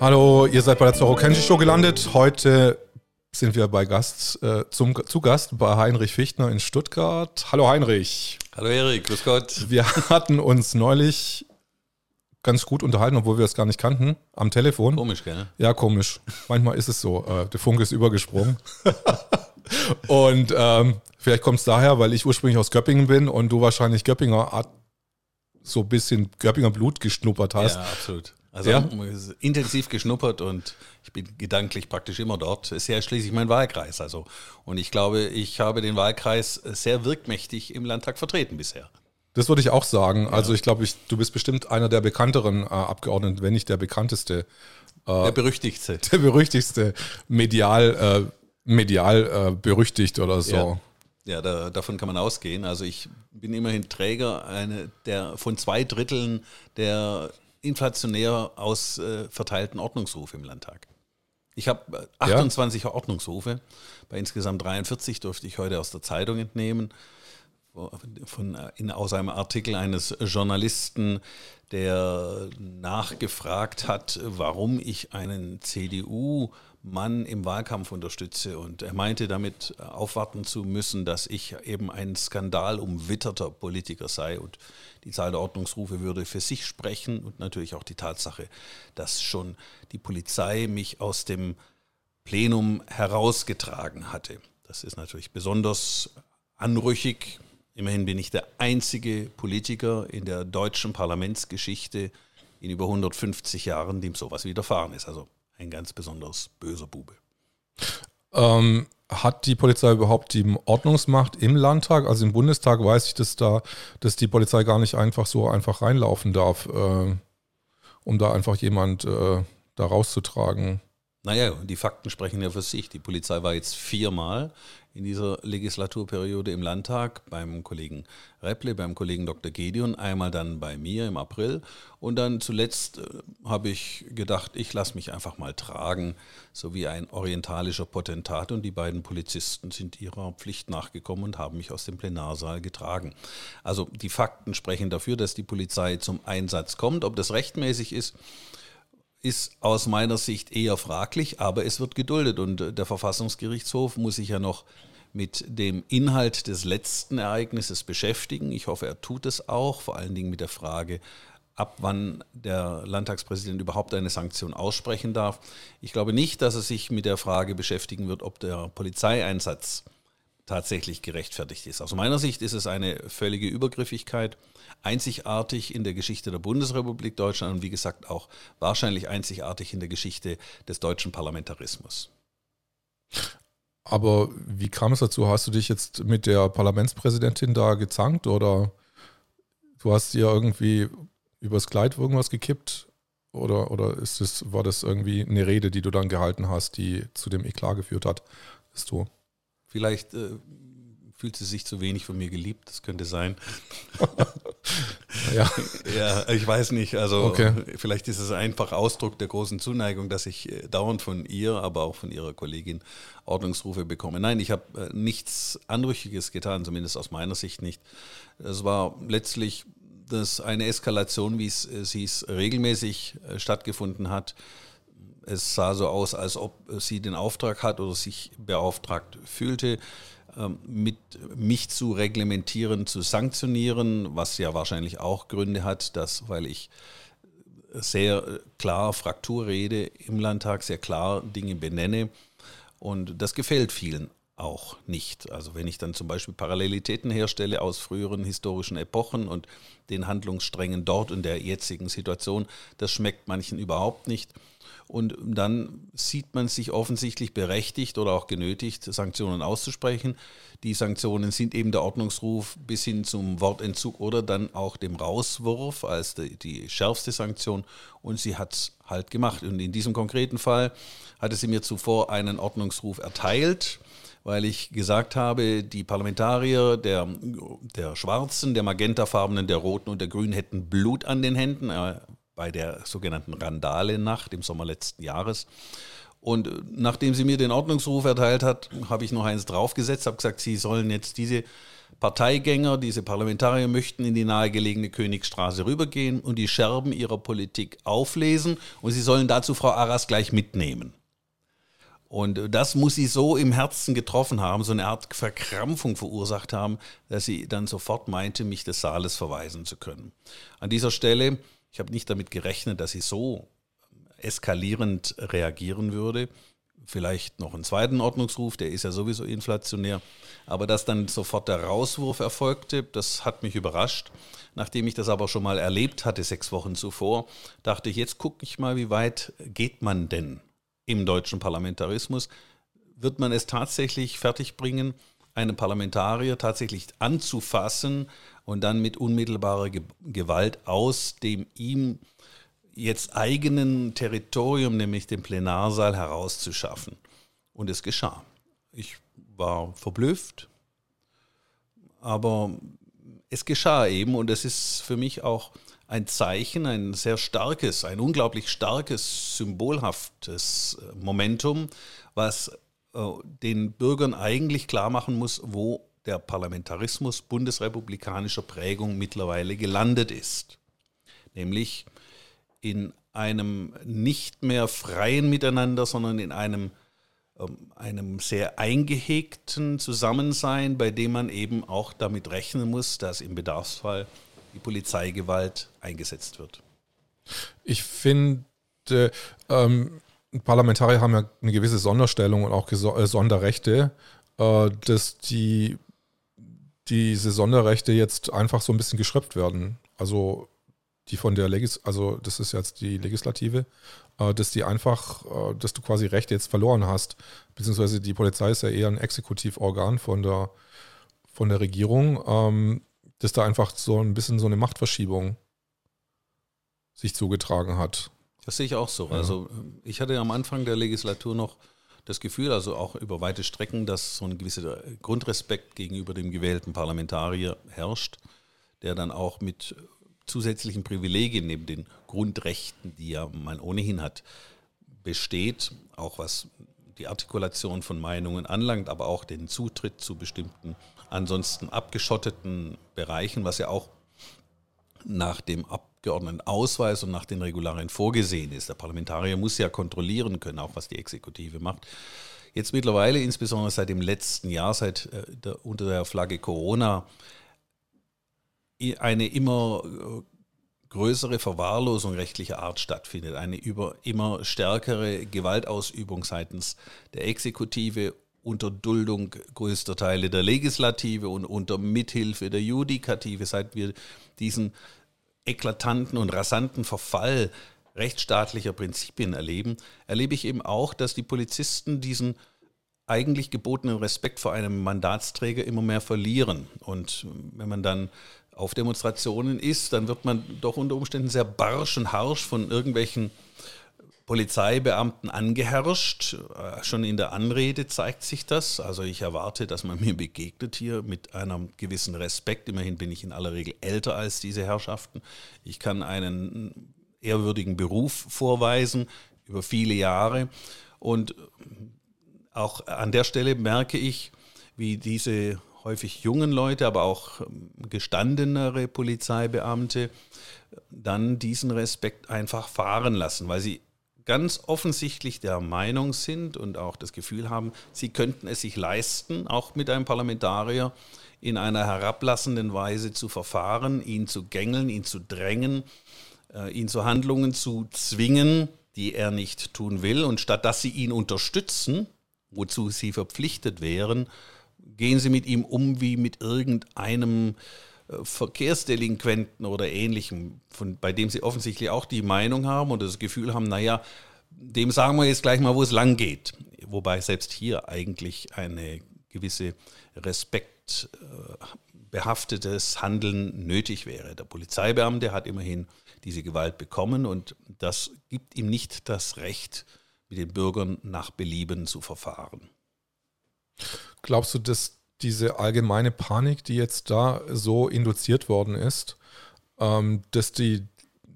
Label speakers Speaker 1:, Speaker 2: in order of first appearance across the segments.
Speaker 1: Hallo, ihr seid bei der Zorro Kenji Show gelandet. Heute sind wir bei Gast, äh, zum, zu Gast bei Heinrich Fichtner in Stuttgart. Hallo Heinrich.
Speaker 2: Hallo Erik, grüß Gott.
Speaker 1: Wir hatten uns neulich ganz gut unterhalten, obwohl wir es gar nicht kannten, am Telefon.
Speaker 2: Komisch, gell?
Speaker 1: Ja, komisch. Manchmal ist es so. Äh, der Funke ist übergesprungen. und ähm, vielleicht kommt es daher, weil ich ursprünglich aus Göppingen bin und du wahrscheinlich Göppinger so ein bisschen Göppinger Blut geschnuppert hast.
Speaker 2: Ja, absolut. Also ja? intensiv geschnuppert und ich bin gedanklich praktisch immer dort. Ist ja schließlich mein Wahlkreis. Also. Und ich glaube, ich habe den Wahlkreis sehr wirkmächtig im Landtag vertreten bisher.
Speaker 1: Das würde ich auch sagen. Ja. Also ich glaube, ich, du bist bestimmt einer der bekannteren äh, Abgeordneten, wenn nicht der bekannteste.
Speaker 2: Äh, der berüchtigste.
Speaker 1: Der berüchtigste, medial, äh, medial äh, berüchtigt oder so.
Speaker 2: Ja. Ja, da, davon kann man ausgehen. Also ich bin immerhin Träger eine, der, von zwei Dritteln der inflationär aus äh, verteilten Ordnungsrufe im Landtag. Ich habe 28 ja. Ordnungsrufe, bei insgesamt 43 durfte ich heute aus der Zeitung entnehmen, von, in, aus einem Artikel eines Journalisten, der nachgefragt hat, warum ich einen CDU Mann im Wahlkampf unterstütze. Und er meinte damit aufwarten zu müssen, dass ich eben ein skandalumwitterter Politiker sei. Und die Zahl der Ordnungsrufe würde für sich sprechen und natürlich auch die Tatsache, dass schon die Polizei mich aus dem Plenum herausgetragen hatte. Das ist natürlich besonders anrüchig. Immerhin bin ich der einzige Politiker in der deutschen Parlamentsgeschichte in über 150 Jahren, dem sowas widerfahren ist. Also ein ganz besonders böser Bube.
Speaker 1: Ähm, hat die Polizei überhaupt die Ordnungsmacht im Landtag? Also im Bundestag weiß ich, dass da, dass die Polizei gar nicht einfach so einfach reinlaufen darf, äh, um da einfach jemand äh, da rauszutragen.
Speaker 2: Naja, die Fakten sprechen ja für sich. Die Polizei war jetzt viermal in dieser Legislaturperiode im Landtag beim Kollegen Repple, beim Kollegen Dr. Gedion, einmal dann bei mir im April und dann zuletzt äh, habe ich gedacht, ich lasse mich einfach mal tragen, so wie ein orientalischer Potentat und die beiden Polizisten sind ihrer Pflicht nachgekommen und haben mich aus dem Plenarsaal getragen. Also die Fakten sprechen dafür, dass die Polizei zum Einsatz kommt. Ob das rechtmäßig ist, ist aus meiner Sicht eher fraglich, aber es wird geduldet und äh, der Verfassungsgerichtshof muss sich ja noch mit dem Inhalt des letzten Ereignisses beschäftigen. Ich hoffe, er tut es auch, vor allen Dingen mit der Frage, ab wann der Landtagspräsident überhaupt eine Sanktion aussprechen darf. Ich glaube nicht, dass er sich mit der Frage beschäftigen wird, ob der Polizeieinsatz tatsächlich gerechtfertigt ist. Aus meiner Sicht ist es eine völlige Übergriffigkeit, einzigartig in der Geschichte der Bundesrepublik Deutschland und wie gesagt auch wahrscheinlich einzigartig in der Geschichte des deutschen Parlamentarismus.
Speaker 1: Aber wie kam es dazu? Hast du dich jetzt mit der Parlamentspräsidentin da gezankt oder du hast ihr irgendwie übers Kleid irgendwas gekippt? Oder, oder ist das, war das irgendwie eine Rede, die du dann gehalten hast, die zu dem Eklat geführt hat, dass du
Speaker 2: Vielleicht äh, fühlt sie sich zu wenig von mir geliebt, das könnte sein. ja. ja, ich weiß nicht. Also okay. vielleicht ist es einfach Ausdruck der großen Zuneigung, dass ich äh, dauernd von ihr, aber auch von ihrer Kollegin Ordnungsrufe bekomme. Nein, ich habe äh, nichts Anrüchiges getan, zumindest aus meiner Sicht nicht. Es war letztlich das eine Eskalation, wie es, es hieß, regelmäßig stattgefunden hat es sah so aus, als ob sie den Auftrag hat oder sich beauftragt fühlte, ähm, mit mich zu reglementieren, zu sanktionieren, was ja wahrscheinlich auch Gründe hat, dass, weil ich sehr klar Fraktur rede im Landtag, sehr klar Dinge benenne. Und das gefällt vielen auch nicht. Also wenn ich dann zum Beispiel Parallelitäten herstelle aus früheren historischen Epochen und den Handlungssträngen dort in der jetzigen Situation, das schmeckt manchen überhaupt nicht. Und dann sieht man sich offensichtlich berechtigt oder auch genötigt, Sanktionen auszusprechen. Die Sanktionen sind eben der Ordnungsruf bis hin zum Wortentzug oder dann auch dem Rauswurf als die, die schärfste Sanktion. Und sie hat es halt gemacht. Und in diesem konkreten Fall hatte sie mir zuvor einen Ordnungsruf erteilt weil ich gesagt habe, die Parlamentarier der, der Schwarzen, der Magentafarbenen, der Roten und der Grünen hätten Blut an den Händen. Äh, bei der sogenannten Randale-Nacht im Sommer letzten Jahres. Und nachdem sie mir den Ordnungsruf erteilt hat, habe ich noch eins draufgesetzt, habe gesagt, sie sollen jetzt diese Parteigänger, diese Parlamentarier möchten in die nahegelegene Königsstraße rübergehen und die Scherben ihrer Politik auflesen und sie sollen dazu Frau Arras gleich mitnehmen. Und das muss sie so im Herzen getroffen haben, so eine Art Verkrampfung verursacht haben, dass sie dann sofort meinte, mich des Saales verweisen zu können. An dieser Stelle, ich habe nicht damit gerechnet, dass sie so eskalierend reagieren würde. Vielleicht noch einen zweiten Ordnungsruf, der ist ja sowieso inflationär. Aber dass dann sofort der Rauswurf erfolgte, das hat mich überrascht. Nachdem ich das aber schon mal erlebt hatte, sechs Wochen zuvor, dachte ich, jetzt gucke ich mal, wie weit geht man denn im deutschen Parlamentarismus? Wird man es tatsächlich fertigbringen, einen Parlamentarier tatsächlich anzufassen und dann mit unmittelbarer Gewalt aus dem ihm jetzt eigenen Territorium, nämlich dem Plenarsaal, herauszuschaffen? Und es geschah. Ich war verblüfft, aber es geschah eben und es ist für mich auch ein Zeichen, ein sehr starkes, ein unglaublich starkes, symbolhaftes äh, Momentum, was äh, den Bürgern eigentlich klar machen muss, wo der Parlamentarismus bundesrepublikanischer Prägung mittlerweile gelandet ist. Nämlich in einem nicht mehr freien Miteinander, sondern in einem, ähm, einem sehr eingehegten Zusammensein, bei dem man eben auch damit rechnen muss, dass im Bedarfsfall die Polizeigewalt eingesetzt wird.
Speaker 1: Ich finde, ähm, Parlamentarier haben ja eine gewisse Sonderstellung und auch äh, Sonderrechte, äh, dass die diese Sonderrechte jetzt einfach so ein bisschen geschröpft werden. Also die von der Legis, also das ist jetzt die Legislative, äh, dass die einfach, äh, dass du quasi Rechte jetzt verloren hast, beziehungsweise die Polizei ist ja eher ein Exekutivorgan von der, von der Regierung. Ähm, dass da einfach so ein bisschen so eine Machtverschiebung sich zugetragen hat.
Speaker 2: Das sehe ich auch so. Ja. Also ich hatte am Anfang der Legislatur noch das Gefühl, also auch über weite Strecken, dass so ein gewisser Grundrespekt gegenüber dem gewählten Parlamentarier herrscht, der dann auch mit zusätzlichen Privilegien neben den Grundrechten, die ja man ohnehin hat, besteht, auch was die Artikulation von Meinungen anlangt, aber auch den Zutritt zu bestimmten ansonsten abgeschotteten Bereichen, was ja auch nach dem Abgeordnetenausweis und nach den Regularien vorgesehen ist. Der Parlamentarier muss ja kontrollieren können, auch was die Exekutive macht. Jetzt mittlerweile, insbesondere seit dem letzten Jahr, seit äh, der, unter der Flagge Corona, eine immer äh, größere Verwahrlosung rechtlicher Art stattfindet, eine über, immer stärkere Gewaltausübung seitens der Exekutive unter Duldung größter Teile der Legislative und unter Mithilfe der Judikative, seit wir diesen eklatanten und rasanten Verfall rechtsstaatlicher Prinzipien erleben, erlebe ich eben auch, dass die Polizisten diesen eigentlich gebotenen Respekt vor einem Mandatsträger immer mehr verlieren. Und wenn man dann auf Demonstrationen ist, dann wird man doch unter Umständen sehr barsch und harsch von irgendwelchen Polizeibeamten angeherrscht. Äh, schon in der Anrede zeigt sich das. Also ich erwarte, dass man mir begegnet hier mit einem gewissen Respekt. Immerhin bin ich in aller Regel älter als diese Herrschaften. Ich kann einen ehrwürdigen Beruf vorweisen über viele Jahre. Und auch an der Stelle merke ich, wie diese häufig jungen Leute, aber auch gestandenere Polizeibeamte dann diesen Respekt einfach fahren lassen, weil sie ganz offensichtlich der Meinung sind und auch das Gefühl haben, sie könnten es sich leisten, auch mit einem Parlamentarier in einer herablassenden Weise zu verfahren, ihn zu gängeln, ihn zu drängen, äh, ihn zu Handlungen zu zwingen, die er nicht tun will. Und statt dass sie ihn unterstützen, wozu sie verpflichtet wären, gehen sie mit ihm um wie mit irgendeinem Verkehrsdelinquenten oder ähnlichem, von, bei dem sie offensichtlich auch die Meinung haben und das Gefühl haben, naja, dem sagen wir jetzt gleich mal, wo es lang geht. Wobei selbst hier eigentlich eine gewisse respektbehaftetes Handeln nötig wäre. Der Polizeibeamte hat immerhin diese Gewalt bekommen und das gibt ihm nicht das Recht, mit den Bürgern nach Belieben zu verfahren.
Speaker 1: Glaubst du, dass diese allgemeine Panik, die jetzt da so induziert worden ist, ähm, dass die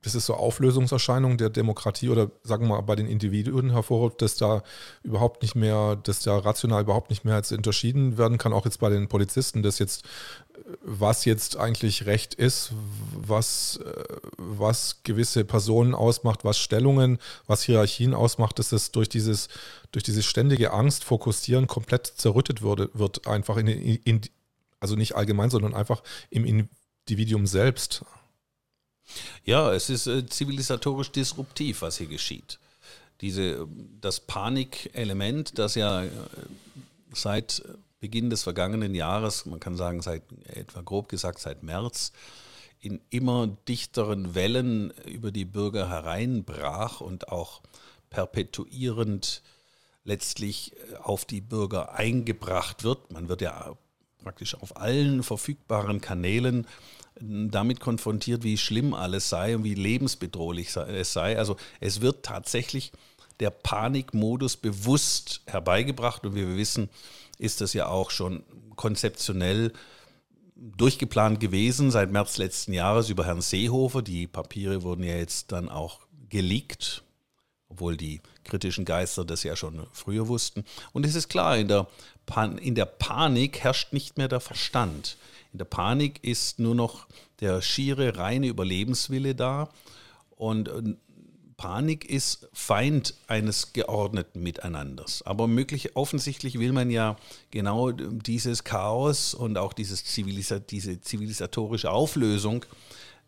Speaker 1: das ist so Auflösungserscheinung der Demokratie oder sagen wir mal bei den Individuen hervorruft, dass da überhaupt nicht mehr, dass da rational überhaupt nicht mehr als unterschieden werden kann, auch jetzt bei den Polizisten, dass jetzt, was jetzt eigentlich Recht ist, was, was gewisse Personen ausmacht, was Stellungen, was Hierarchien ausmacht, dass das durch dieses, durch diese ständige Angst fokussieren komplett zerrüttet würde, wird einfach in, in also nicht allgemein, sondern einfach im Individuum selbst.
Speaker 2: Ja, es ist äh, zivilisatorisch disruptiv, was hier geschieht. Diese, das Panikelement, das ja äh, seit Beginn des vergangenen Jahres, man kann sagen, seit etwa grob gesagt seit März, in immer dichteren Wellen über die Bürger hereinbrach und auch perpetuierend letztlich äh, auf die Bürger eingebracht wird. Man wird ja praktisch auf allen verfügbaren Kanälen damit konfrontiert, wie schlimm alles sei und wie lebensbedrohlich es sei. Also es wird tatsächlich der Panikmodus bewusst herbeigebracht und wie wir wissen, ist das ja auch schon konzeptionell durchgeplant gewesen seit März letzten Jahres über Herrn Seehofer. Die Papiere wurden ja jetzt dann auch geleakt, obwohl die kritischen Geister das ja schon früher wussten. Und es ist klar, in der, Pan in der Panik herrscht nicht mehr der Verstand. In der Panik ist nur noch der schiere, reine Überlebenswille da. Und äh, Panik ist Feind eines geordneten Miteinanders. Aber möglich, offensichtlich will man ja genau dieses Chaos und auch dieses Zivilisa diese zivilisatorische Auflösung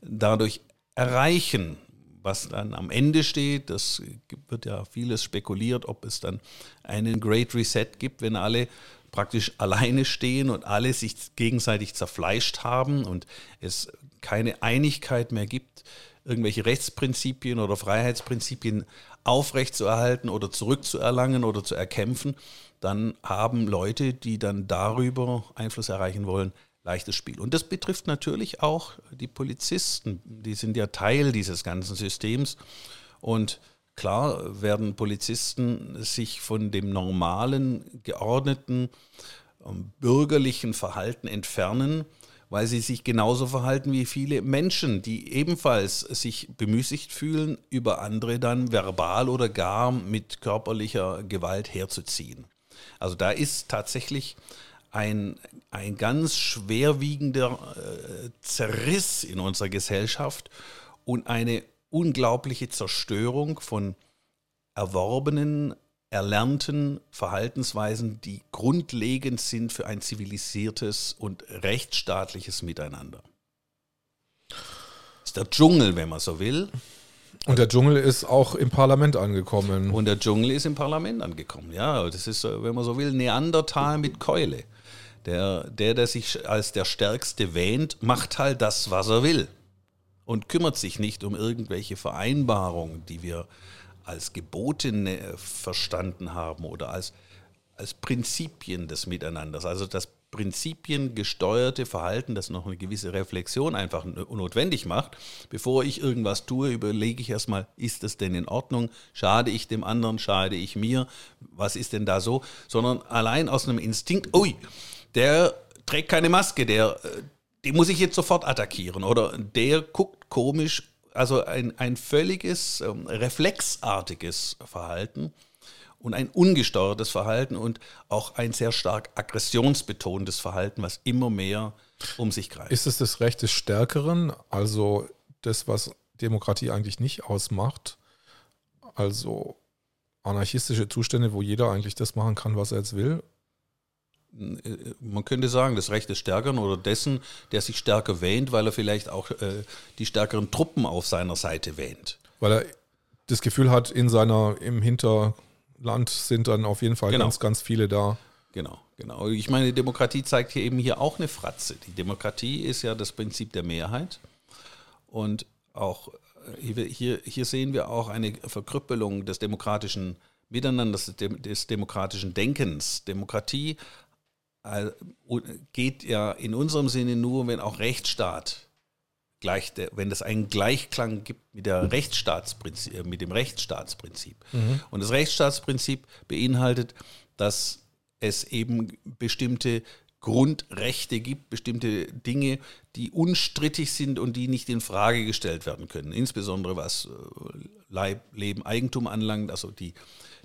Speaker 2: dadurch erreichen. Was dann am Ende steht, das wird ja vieles spekuliert, ob es dann einen Great Reset gibt, wenn alle praktisch alleine stehen und alle sich gegenseitig zerfleischt haben und es keine Einigkeit mehr gibt, irgendwelche Rechtsprinzipien oder Freiheitsprinzipien aufrechtzuerhalten oder zurückzuerlangen oder zu erkämpfen, dann haben Leute, die dann darüber Einfluss erreichen wollen, leichtes Spiel. Und das betrifft natürlich auch die Polizisten. Die sind ja Teil dieses ganzen Systems. Und Klar werden Polizisten sich von dem normalen, geordneten, ähm, bürgerlichen Verhalten entfernen, weil sie sich genauso verhalten wie viele Menschen, die ebenfalls sich bemüßigt fühlen, über andere dann verbal oder gar mit körperlicher Gewalt herzuziehen. Also da ist tatsächlich ein, ein ganz schwerwiegender äh, Zerriss in unserer Gesellschaft und eine unglaubliche Zerstörung von erworbenen, erlernten Verhaltensweisen, die grundlegend sind für ein zivilisiertes und rechtsstaatliches Miteinander. Das ist der Dschungel, wenn man so will.
Speaker 1: Und der Dschungel ist auch im Parlament angekommen.
Speaker 2: Und der Dschungel ist im Parlament angekommen, ja. Das ist, wenn man so will, Neandertal mit Keule. Der, der, der sich als der Stärkste wähnt, macht halt das, was er will und kümmert sich nicht um irgendwelche Vereinbarungen, die wir als Gebote ne, verstanden haben oder als, als Prinzipien des Miteinanders. Also das prinzipiengesteuerte Verhalten, das noch eine gewisse Reflexion einfach notwendig macht. Bevor ich irgendwas tue, überlege ich erstmal, ist das denn in Ordnung? Schade ich dem anderen? Schade ich mir? Was ist denn da so? Sondern allein aus einem Instinkt, ui, der trägt keine Maske, der, äh, den muss ich jetzt sofort attackieren oder der guckt komisch, also ein, ein völliges ähm, reflexartiges Verhalten und ein ungesteuertes Verhalten und auch ein sehr stark aggressionsbetontes Verhalten, was immer mehr um sich greift.
Speaker 1: Ist es das Recht des Stärkeren, also das, was Demokratie eigentlich nicht ausmacht, also anarchistische Zustände, wo jeder eigentlich das machen kann, was er jetzt will?
Speaker 2: Man könnte sagen, das Recht des Stärkeren oder dessen, der sich stärker wähnt, weil er vielleicht auch äh, die stärkeren Truppen auf seiner Seite wähnt.
Speaker 1: Weil er das Gefühl hat, in seiner, im Hinterland sind dann auf jeden Fall genau. ganz, ganz viele da.
Speaker 2: Genau, genau. Ich meine, die Demokratie zeigt hier eben hier auch eine Fratze. Die Demokratie ist ja das Prinzip der Mehrheit. Und auch äh, hier, hier sehen wir auch eine Verkrüppelung des demokratischen Miteinanders, des demokratischen Denkens. Demokratie geht ja in unserem Sinne nur, wenn auch Rechtsstaat gleich, wenn es einen Gleichklang gibt mit, der Rechtsstaatsprinzip, äh, mit dem Rechtsstaatsprinzip. Mhm. Und das Rechtsstaatsprinzip beinhaltet, dass es eben bestimmte Grundrechte gibt, bestimmte Dinge, die unstrittig sind und die nicht in Frage gestellt werden können. Insbesondere was äh, Leib, Leben, Eigentum anlangt, also die,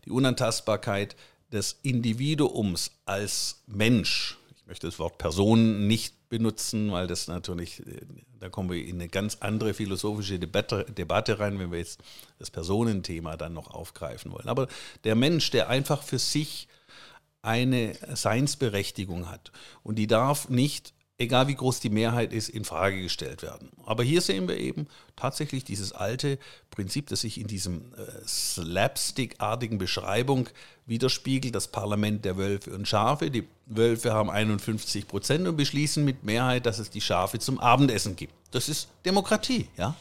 Speaker 2: die Unantastbarkeit des Individuums als Mensch. Ich möchte das Wort Person nicht benutzen, weil das natürlich, äh, da kommen wir in eine ganz andere philosophische Debatte, Debatte rein, wenn wir jetzt das Personenthema dann noch aufgreifen wollen. Aber der Mensch, der einfach für sich eine Seinsberechtigung hat und die darf nicht egal wie groß die Mehrheit ist, in Frage gestellt werden. Aber hier sehen wir eben tatsächlich dieses alte Prinzip, das sich in diesem äh, Slapstick-artigen Beschreibung widerspiegelt, das Parlament der Wölfe und Schafe. Die Wölfe haben 51 Prozent und beschließen mit Mehrheit, dass es die Schafe zum Abendessen gibt. Das ist Demokratie, ja.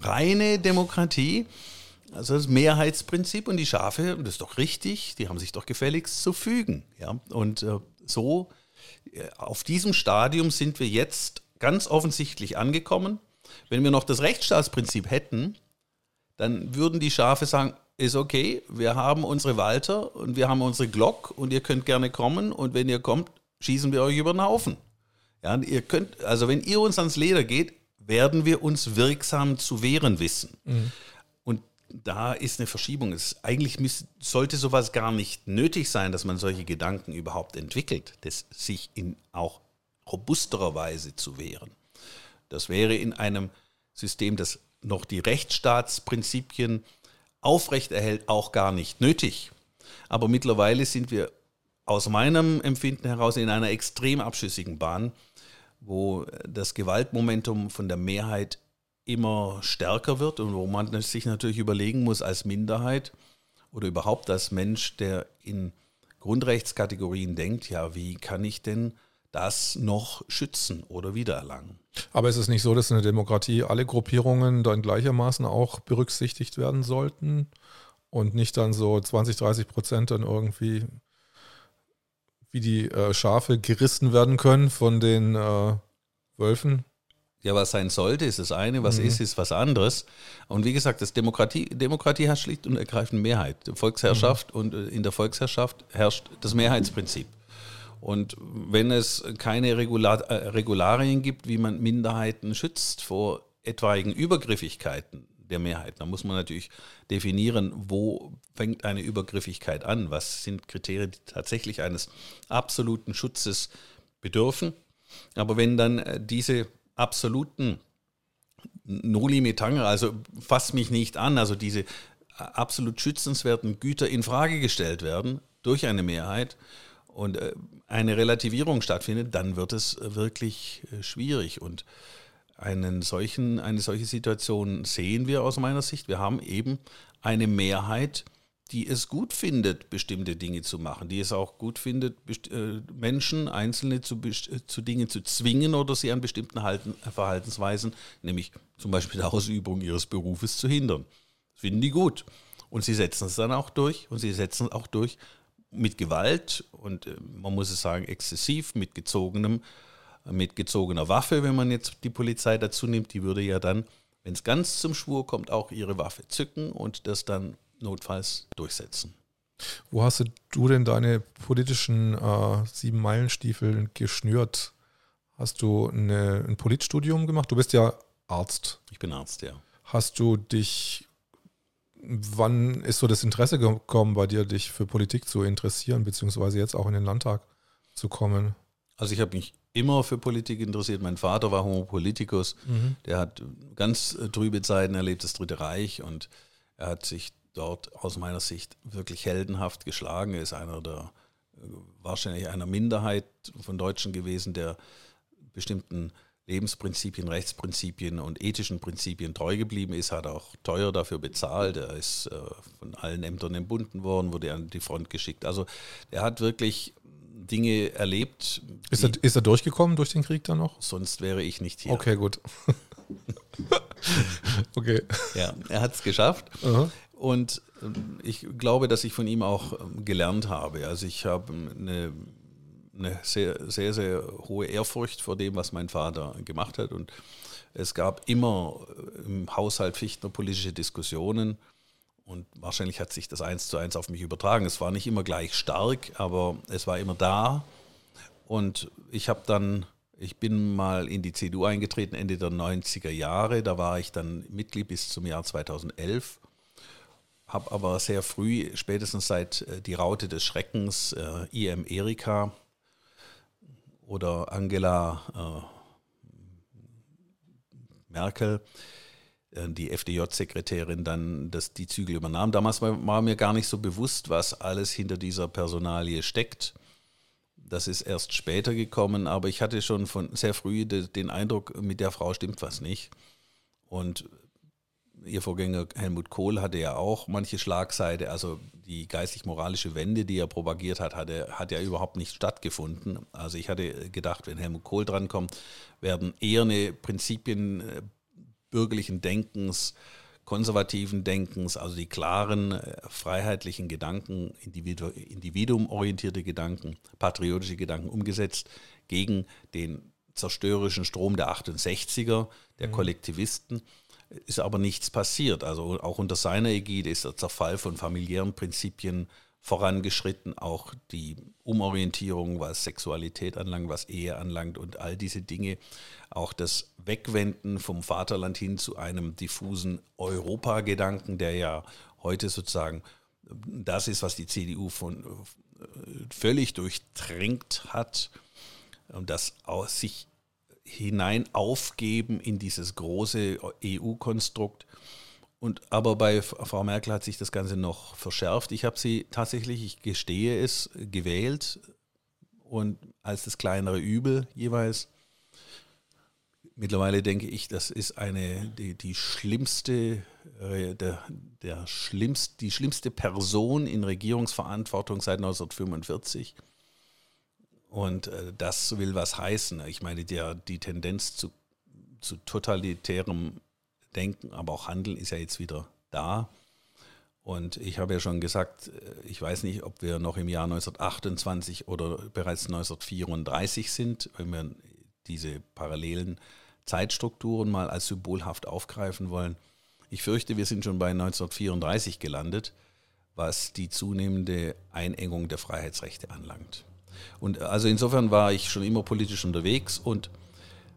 Speaker 2: Reine Demokratie. Also das Mehrheitsprinzip und die Schafe, das ist doch richtig, die haben sich doch gefälligst zu fügen. Ja? Und äh, so auf diesem Stadium sind wir jetzt ganz offensichtlich angekommen. Wenn wir noch das Rechtsstaatsprinzip hätten, dann würden die Schafe sagen, ist okay, wir haben unsere Walter und wir haben unsere Glock und ihr könnt gerne kommen und wenn ihr kommt, schießen wir euch über den Haufen. Ja, ihr könnt, also wenn ihr uns ans Leder geht, werden wir uns wirksam zu wehren wissen. Mhm da ist eine Verschiebung. Es, eigentlich müß, sollte sowas gar nicht nötig sein, dass man solche Gedanken überhaupt entwickelt, das sich in auch robusterer Weise zu wehren. Das wäre in einem System, das noch die Rechtsstaatsprinzipien aufrechterhält, auch gar nicht nötig. Aber mittlerweile sind wir aus meinem Empfinden heraus in einer extrem abschüssigen Bahn, wo das Gewaltmomentum von der Mehrheit immer stärker wird und wo man sich natürlich überlegen muss als Minderheit oder überhaupt als Mensch, der in Grundrechtskategorien denkt, ja, wie kann ich denn das noch schützen oder wiedererlangen?
Speaker 1: Aber ist es nicht so, dass in der Demokratie alle Gruppierungen dann gleichermaßen auch berücksichtigt werden sollten und nicht dann so 20, 30 Prozent dann irgendwie wie die äh, Schafe gerissen werden können von den äh, Wölfen?
Speaker 2: Ja, was sein sollte, ist das eine, was mhm. ist, ist was anderes. Und wie gesagt, das Demokratie, Demokratie hat schlicht und ergreifend Mehrheit. Volksherrschaft mhm. und äh, in der Volksherrschaft herrscht das Mehrheitsprinzip. Und wenn es keine Regular, äh, Regularien gibt, wie man Minderheiten schützt vor etwaigen Übergriffigkeiten der Mehrheit, dann muss man natürlich definieren, wo fängt eine Übergriffigkeit an, was sind Kriterien, die tatsächlich eines absoluten Schutzes bedürfen. Aber wenn dann äh, diese absoluten Noli me tangere, also fass mich nicht an, also diese absolut schützenswerten Güter in Frage gestellt werden durch eine Mehrheit und äh, eine Relativierung stattfindet, dann wird es wirklich äh, schwierig. Und einen solchen, eine solche Situation sehen wir aus meiner Sicht. Wir haben eben eine Mehrheit, die es gut findet, bestimmte Dinge zu machen, die es auch gut findet, äh, Menschen, Einzelne zu, äh, zu Dingen zu zwingen oder sie an bestimmten Verhaltensweisen, nämlich zum Beispiel der Ausübung ihres Berufes, zu hindern. Das finden die gut. Und sie setzen es dann auch durch und sie setzen es auch durch mit Gewalt und äh, man muss es sagen, exzessiv, mit gezogenem, mit gezogener Waffe, wenn man jetzt die Polizei dazu nimmt, die würde ja dann, wenn es ganz zum Schwur kommt, auch ihre Waffe zücken und das dann notfalls durchsetzen.
Speaker 1: Wo hast du denn deine politischen äh, sieben Meilenstiefel geschnürt? Hast du eine, ein Politstudium gemacht? Du bist ja Arzt.
Speaker 2: Ich bin Arzt, ja.
Speaker 1: Hast du dich, wann ist so das Interesse gekommen bei dir, dich für Politik zu interessieren, beziehungsweise jetzt auch in den Landtag zu kommen?
Speaker 2: Also ich habe mich immer für Politik interessiert. Mein Vater war Homo Politicus. Mhm. Der hat ganz trübe Zeiten erlebt, das Dritte Reich. Und er hat sich dort aus meiner Sicht wirklich heldenhaft geschlagen. Er ist einer der, wahrscheinlich einer Minderheit von Deutschen gewesen, der bestimmten Lebensprinzipien, Rechtsprinzipien und ethischen Prinzipien treu geblieben ist, hat auch teuer dafür bezahlt. Er ist äh, von allen Ämtern entbunden worden, wurde an die Front geschickt. Also er hat wirklich Dinge erlebt.
Speaker 1: Ist er, ist er durchgekommen durch den Krieg dann noch?
Speaker 2: Sonst wäre ich nicht hier.
Speaker 1: Okay, gut.
Speaker 2: okay. Ja, er hat es geschafft. Uh -huh. Und ähm, ich glaube, dass ich von ihm auch ähm, gelernt habe. Also ich habe eine, eine sehr, sehr, sehr hohe Ehrfurcht vor dem, was mein Vater gemacht hat. Und es gab immer äh, im Haushalt Fichtner politische Diskussionen. Und wahrscheinlich hat sich das eins zu eins auf mich übertragen. Es war nicht immer gleich stark, aber es war immer da. Und ich habe dann, ich bin mal in die CDU eingetreten Ende der 90er Jahre. Da war ich dann Mitglied bis zum Jahr 2011. Habe aber sehr früh, spätestens seit äh, die Raute des Schreckens, äh, IM Erika oder Angela äh, Merkel, äh, die FDJ-Sekretärin, dann das, die Zügel übernahm. Damals war, war mir gar nicht so bewusst, was alles hinter dieser Personalie steckt. Das ist erst später gekommen, aber ich hatte schon von sehr früh den Eindruck, mit der Frau stimmt was nicht. Und ihr Vorgänger Helmut Kohl hatte ja auch manche Schlagseite, also die geistlich-moralische Wende, die er propagiert hat, hatte, hat ja überhaupt nicht stattgefunden. Also ich hatte gedacht, wenn Helmut Kohl drankommt, werden eher eine Prinzipien äh, bürgerlichen Denkens konservativen Denkens, also die klaren, äh, freiheitlichen Gedanken, Individu individuumorientierte Gedanken, patriotische Gedanken umgesetzt gegen den zerstörerischen Strom der 68er, der mhm. Kollektivisten. Ist aber nichts passiert. Also auch unter seiner Ägide ist der Zerfall von familiären Prinzipien vorangeschritten, auch die Umorientierung, was Sexualität anlangt, was Ehe anlangt und all diese Dinge, auch das Wegwenden vom Vaterland hin zu einem diffusen Europagedanken, der ja heute sozusagen das ist, was die CDU von völlig durchdrängt hat und das aus sich hinein aufgeben in dieses große EU-Konstrukt und aber bei Frau Merkel hat sich das Ganze noch verschärft. Ich habe sie tatsächlich, ich gestehe es, gewählt und als das kleinere Übel jeweils. Mittlerweile denke ich, das ist eine die, die schlimmste, äh, der, der schlimmst, die schlimmste Person in Regierungsverantwortung seit 1945. Und äh, das will was heißen. Ich meine, der, die Tendenz zu, zu totalitärem Denken, aber auch Handeln ist ja jetzt wieder da. Und ich habe ja schon gesagt, äh, ich weiß nicht, ob wir noch im Jahr 1928 oder bereits 1934 sind, wenn wir diese parallelen Zeitstrukturen mal als symbolhaft aufgreifen wollen. Ich fürchte, wir sind schon bei 1934 gelandet, was die zunehmende Einengung der Freiheitsrechte anlangt. Und also insofern war ich schon immer politisch unterwegs und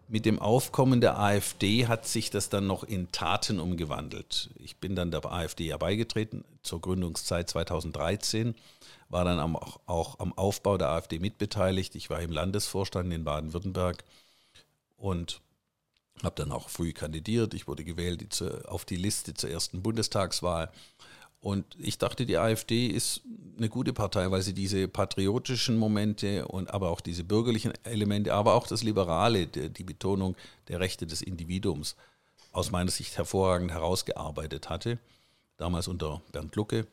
Speaker 2: mit dem Aufkommen der AfD hat sich das dann noch in Taten umgewandelt. Ich bin dann der AfD ja beigetreten zur Gründungszeit 2013, war dann auch, auch am Aufbau der AfD mitbeteiligt. Ich war im Landesvorstand in Baden-Württemberg und habe dann auch früh kandidiert. Ich wurde gewählt auf die Liste zur ersten Bundestagswahl und ich dachte, die AfD ist eine gute Partei, weil sie diese patriotischen Momente und aber auch diese bürgerlichen Elemente, aber auch das Liberale, die, Betonung der Rechte des Individuums aus meiner Sicht hervorragend herausgearbeitet hatte. Damals unter Bernd Lucke,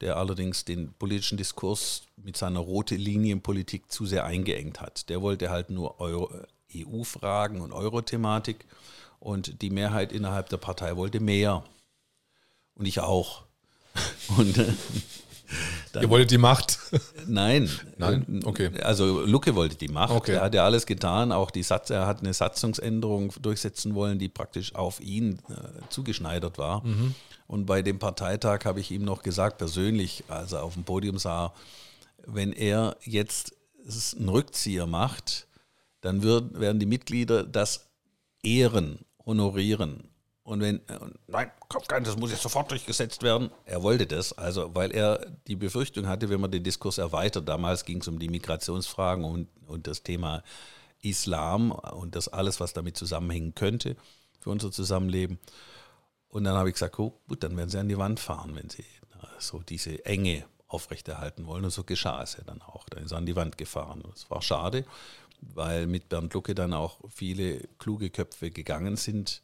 Speaker 2: der allerdings den politischen Diskurs mit seiner rote Linienpolitik zu sehr eingeengt hat. Der wollte halt nur EU-Fragen und Euro-Thematik und die Mehrheit innerhalb der Partei wollte mehr. Und ich auch.
Speaker 1: Und äh, dann, Ihr wolltet die Macht?
Speaker 2: Nein.
Speaker 1: Nein? Okay.
Speaker 2: Also Lucke wollte die Macht. Okay. Er hat ja alles getan. Auch die Satz, er hat eine Satzungsänderung durchsetzen wollen, die praktisch auf ihn äh, zugeschneidert war. Mhm. Und bei dem Parteitag habe ich ihm noch gesagt, persönlich, als er auf dem Podium sah, wenn er jetzt einen Rückzieher macht, dann wird, werden die Mitglieder das ehren, honorieren. Und wenn, äh, nein, kommt kein, das muss jetzt sofort durchgesetzt werden. Er wollte das, also weil er die Befürchtung hatte, wenn man den Diskurs erweitert, damals ging es um die Migrationsfragen und, und das Thema Islam und das alles, was damit zusammenhängen könnte für unser Zusammenleben. Und dann habe ich gesagt, oh, gut, dann werden sie an die Wand fahren, wenn sie so diese Enge aufrechterhalten wollen. Und so geschah es ja dann auch. Dann ist er an die Wand gefahren. Das war schade, weil mit Bernd Lucke dann auch viele kluge Köpfe gegangen sind,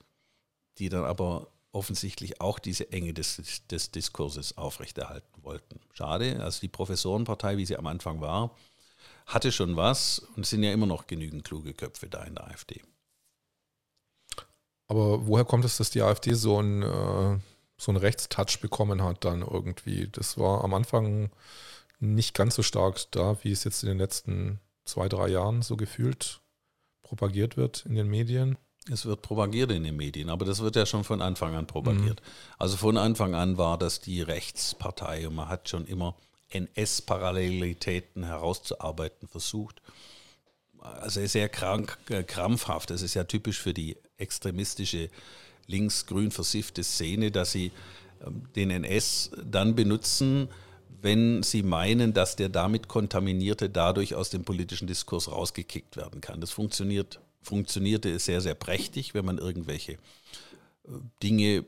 Speaker 2: die dann aber offensichtlich auch diese Enge des, des Diskurses aufrechterhalten wollten. Schade, also die Professorenpartei, wie sie am Anfang war, hatte schon was und es sind ja immer noch genügend kluge Köpfe da in der AfD.
Speaker 1: Aber woher kommt es, dass die AfD so einen, äh, so einen Rechtstouch bekommen hat dann irgendwie? Das war am Anfang nicht ganz so stark da, wie es jetzt in den letzten zwei, drei Jahren so gefühlt propagiert wird in den Medien.
Speaker 2: Es wird propagiert in den Medien, aber das wird ja schon von Anfang an propagiert. Mhm. Also von Anfang an war das die Rechtspartei und man hat schon immer NS-Parallelitäten herauszuarbeiten versucht. also sehr krank, äh, krampfhaft. Das ist ja typisch für die extremistische links-grün versiffte Szene, dass sie ähm, den NS dann benutzen, wenn sie meinen, dass der damit kontaminierte dadurch aus dem politischen Diskurs rausgekickt werden kann. Das funktioniert, funktionierte sehr, sehr prächtig, wenn man irgendwelche äh, Dinge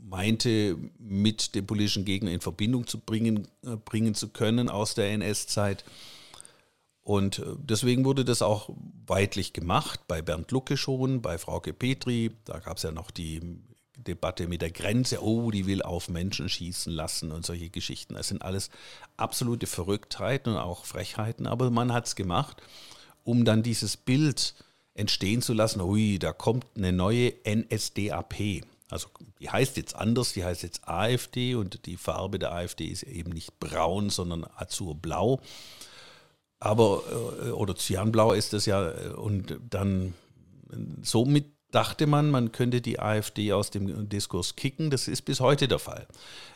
Speaker 2: meinte, mit dem politischen Gegner in Verbindung zu bringen, äh, bringen zu können aus der NS-Zeit. Und äh, deswegen wurde das auch weitlich gemacht, bei Bernd Lucke schon, bei Frauke Petri. Da gab es ja noch die Debatte mit der Grenze, oh, die will auf Menschen schießen lassen und solche Geschichten. Das sind alles absolute Verrücktheiten und auch Frechheiten, aber man hat es gemacht, um dann dieses Bild entstehen zu lassen, ui, da kommt eine neue NSDAP. Also die heißt jetzt anders, die heißt jetzt AfD und die Farbe der AfD ist eben nicht braun, sondern azurblau aber äh, oder Cyanblau ist das ja äh, und dann somit dachte man, man könnte die AfD aus dem Diskurs kicken. Das ist bis heute der Fall.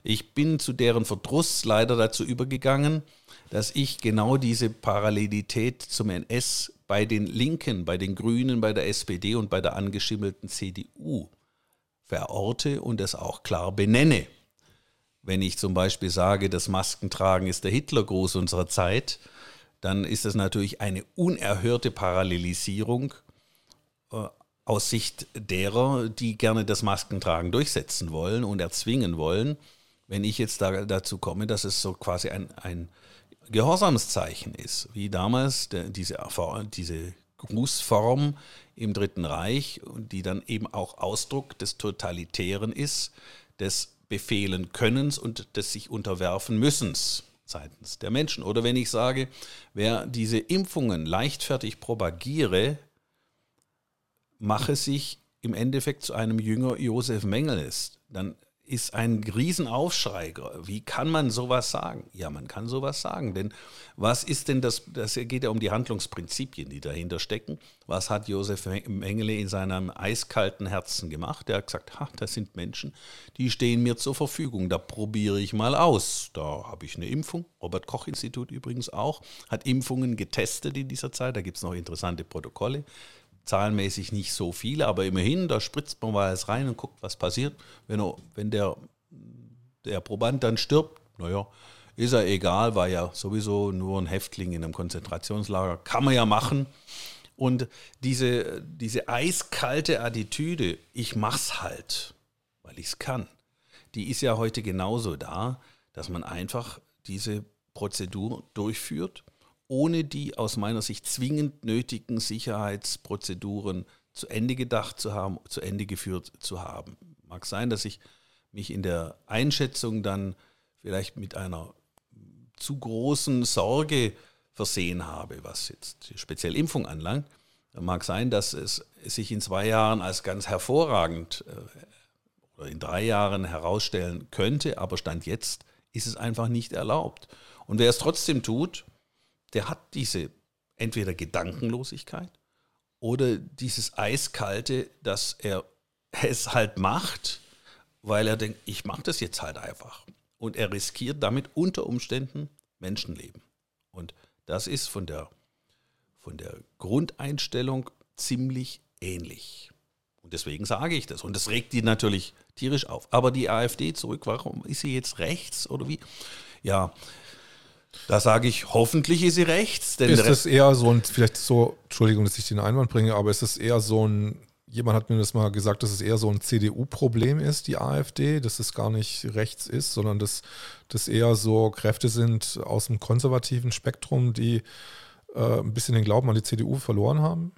Speaker 2: Ich bin zu deren Verdruss leider dazu übergegangen, dass ich genau diese Parallelität zum NS bei den Linken, bei den Grünen, bei der SPD und bei der angeschimmelten CDU verorte und es auch klar benenne. Wenn ich zum Beispiel sage, das Maskentragen ist der Hitlergruß unserer Zeit, dann ist das natürlich eine unerhörte Parallelisierung äh, aus Sicht derer, die gerne das Maskentragen durchsetzen wollen und erzwingen wollen. Wenn ich jetzt da, dazu komme, dass es so quasi ein, ein Gehorsamszeichen ist, wie damals der, diese, diese Grußform im Dritten Reich, die dann eben auch Ausdruck des Totalitären ist, des Befehlen Könnens und des sich unterwerfen Müssens seitens der Menschen. Oder wenn ich sage, wer diese Impfungen leichtfertig propagiere, mache sich im Endeffekt zu einem Jünger Josef Mengeles, dann ist ein Riesenaufschrei. Wie kann man sowas sagen? Ja, man kann sowas sagen. Denn was ist denn das? Das geht ja um die Handlungsprinzipien, die dahinter stecken. Was hat Josef Mengele in seinem eiskalten Herzen gemacht? Er hat gesagt: Ha, das sind Menschen, die stehen mir zur Verfügung. Da probiere ich mal aus. Da habe ich eine Impfung. Robert Koch Institut übrigens auch hat Impfungen getestet in dieser Zeit. Da gibt es noch interessante Protokolle zahlenmäßig nicht so viele, aber immerhin, da spritzt man mal alles rein und guckt, was passiert. Wenn, er, wenn der, der Proband dann stirbt, naja, ist er egal, war ja sowieso nur ein Häftling in einem Konzentrationslager, kann man ja machen. Und diese, diese eiskalte Attitüde, ich mach's halt, weil ich's kann, die ist ja heute genauso da, dass man einfach diese Prozedur durchführt ohne die aus meiner Sicht zwingend nötigen Sicherheitsprozeduren zu Ende gedacht zu haben, zu Ende geführt zu haben. Mag sein, dass ich mich in der Einschätzung dann vielleicht mit einer zu großen Sorge versehen habe, was jetzt speziell Impfung anlangt. Mag sein, dass es sich in zwei Jahren als ganz hervorragend äh, oder in drei Jahren herausstellen könnte, aber Stand jetzt ist es einfach nicht erlaubt. Und wer es trotzdem tut, der hat diese entweder Gedankenlosigkeit oder dieses Eiskalte, dass er es halt macht, weil er denkt, ich mache das jetzt halt einfach. Und er riskiert damit unter Umständen Menschenleben. Und das ist von der, von der Grundeinstellung ziemlich ähnlich. Und deswegen sage ich das. Und das regt die natürlich tierisch auf. Aber die AfD zurück, warum ist sie jetzt rechts oder wie? Ja, da sage ich, hoffentlich ist sie rechts.
Speaker 1: ist das eher so ein, vielleicht so, Entschuldigung, dass ich den Einwand bringe, aber ist das eher so ein, jemand hat mir das mal gesagt, dass es eher so ein CDU-Problem ist, die AfD, dass es gar nicht rechts ist, sondern dass das eher so Kräfte sind aus dem konservativen Spektrum, die äh, ein bisschen den Glauben an die CDU verloren haben?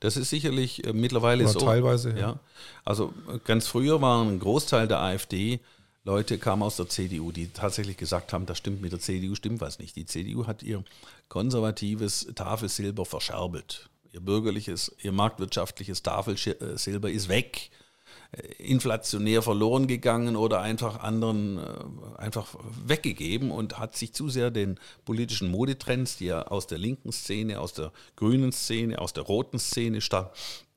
Speaker 2: Das ist sicherlich äh, mittlerweile
Speaker 1: Oder
Speaker 2: so.
Speaker 1: Teilweise,
Speaker 2: ja. ja. Also äh, ganz früher war ein Großteil der AfD Leute kamen aus der CDU, die tatsächlich gesagt haben, das stimmt mit der CDU, stimmt was nicht. Die CDU hat ihr konservatives Tafelsilber verscherbelt. Ihr bürgerliches, ihr marktwirtschaftliches Tafelsilber ist weg, äh, inflationär verloren gegangen oder einfach anderen äh, einfach weggegeben und hat sich zu sehr den politischen Modetrends, die ja aus der linken Szene, aus der grünen Szene, aus der roten Szene stammen,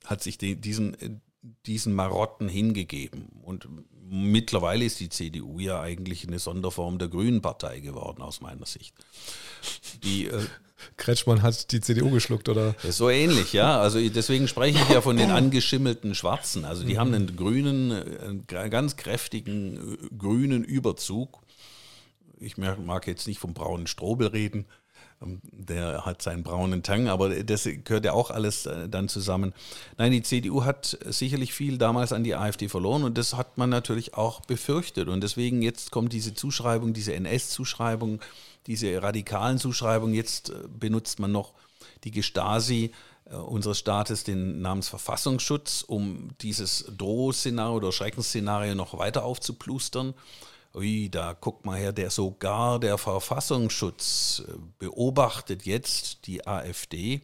Speaker 2: hat sich diesen, diesen Marotten hingegeben. Und mittlerweile ist die CDU ja eigentlich eine Sonderform der Grünen Partei geworden, aus meiner Sicht.
Speaker 1: Die, äh, Kretschmann hat die CDU geschluckt, oder?
Speaker 2: So ähnlich, ja. Also deswegen spreche ich ja von den angeschimmelten Schwarzen. Also die mhm. haben einen grünen, einen ganz kräftigen äh, grünen Überzug. Ich mag jetzt nicht vom braunen Strobel reden, der hat seinen braunen Tang, aber das gehört ja auch alles äh, dann zusammen. Nein, die CDU hat sicherlich viel damals an die AfD verloren und das hat man natürlich auch befürchtet. Und deswegen jetzt kommt diese Zuschreibung, diese NS-Zuschreibung, diese radikalen Zuschreibungen. Jetzt äh, benutzt man noch die Gestasi äh, unseres Staates den Namensverfassungsschutz, um dieses Drohszenario oder Schreckensszenario noch weiter aufzuplustern ui, da guckt mal her, der sogar der Verfassungsschutz äh, beobachtet jetzt die AfD.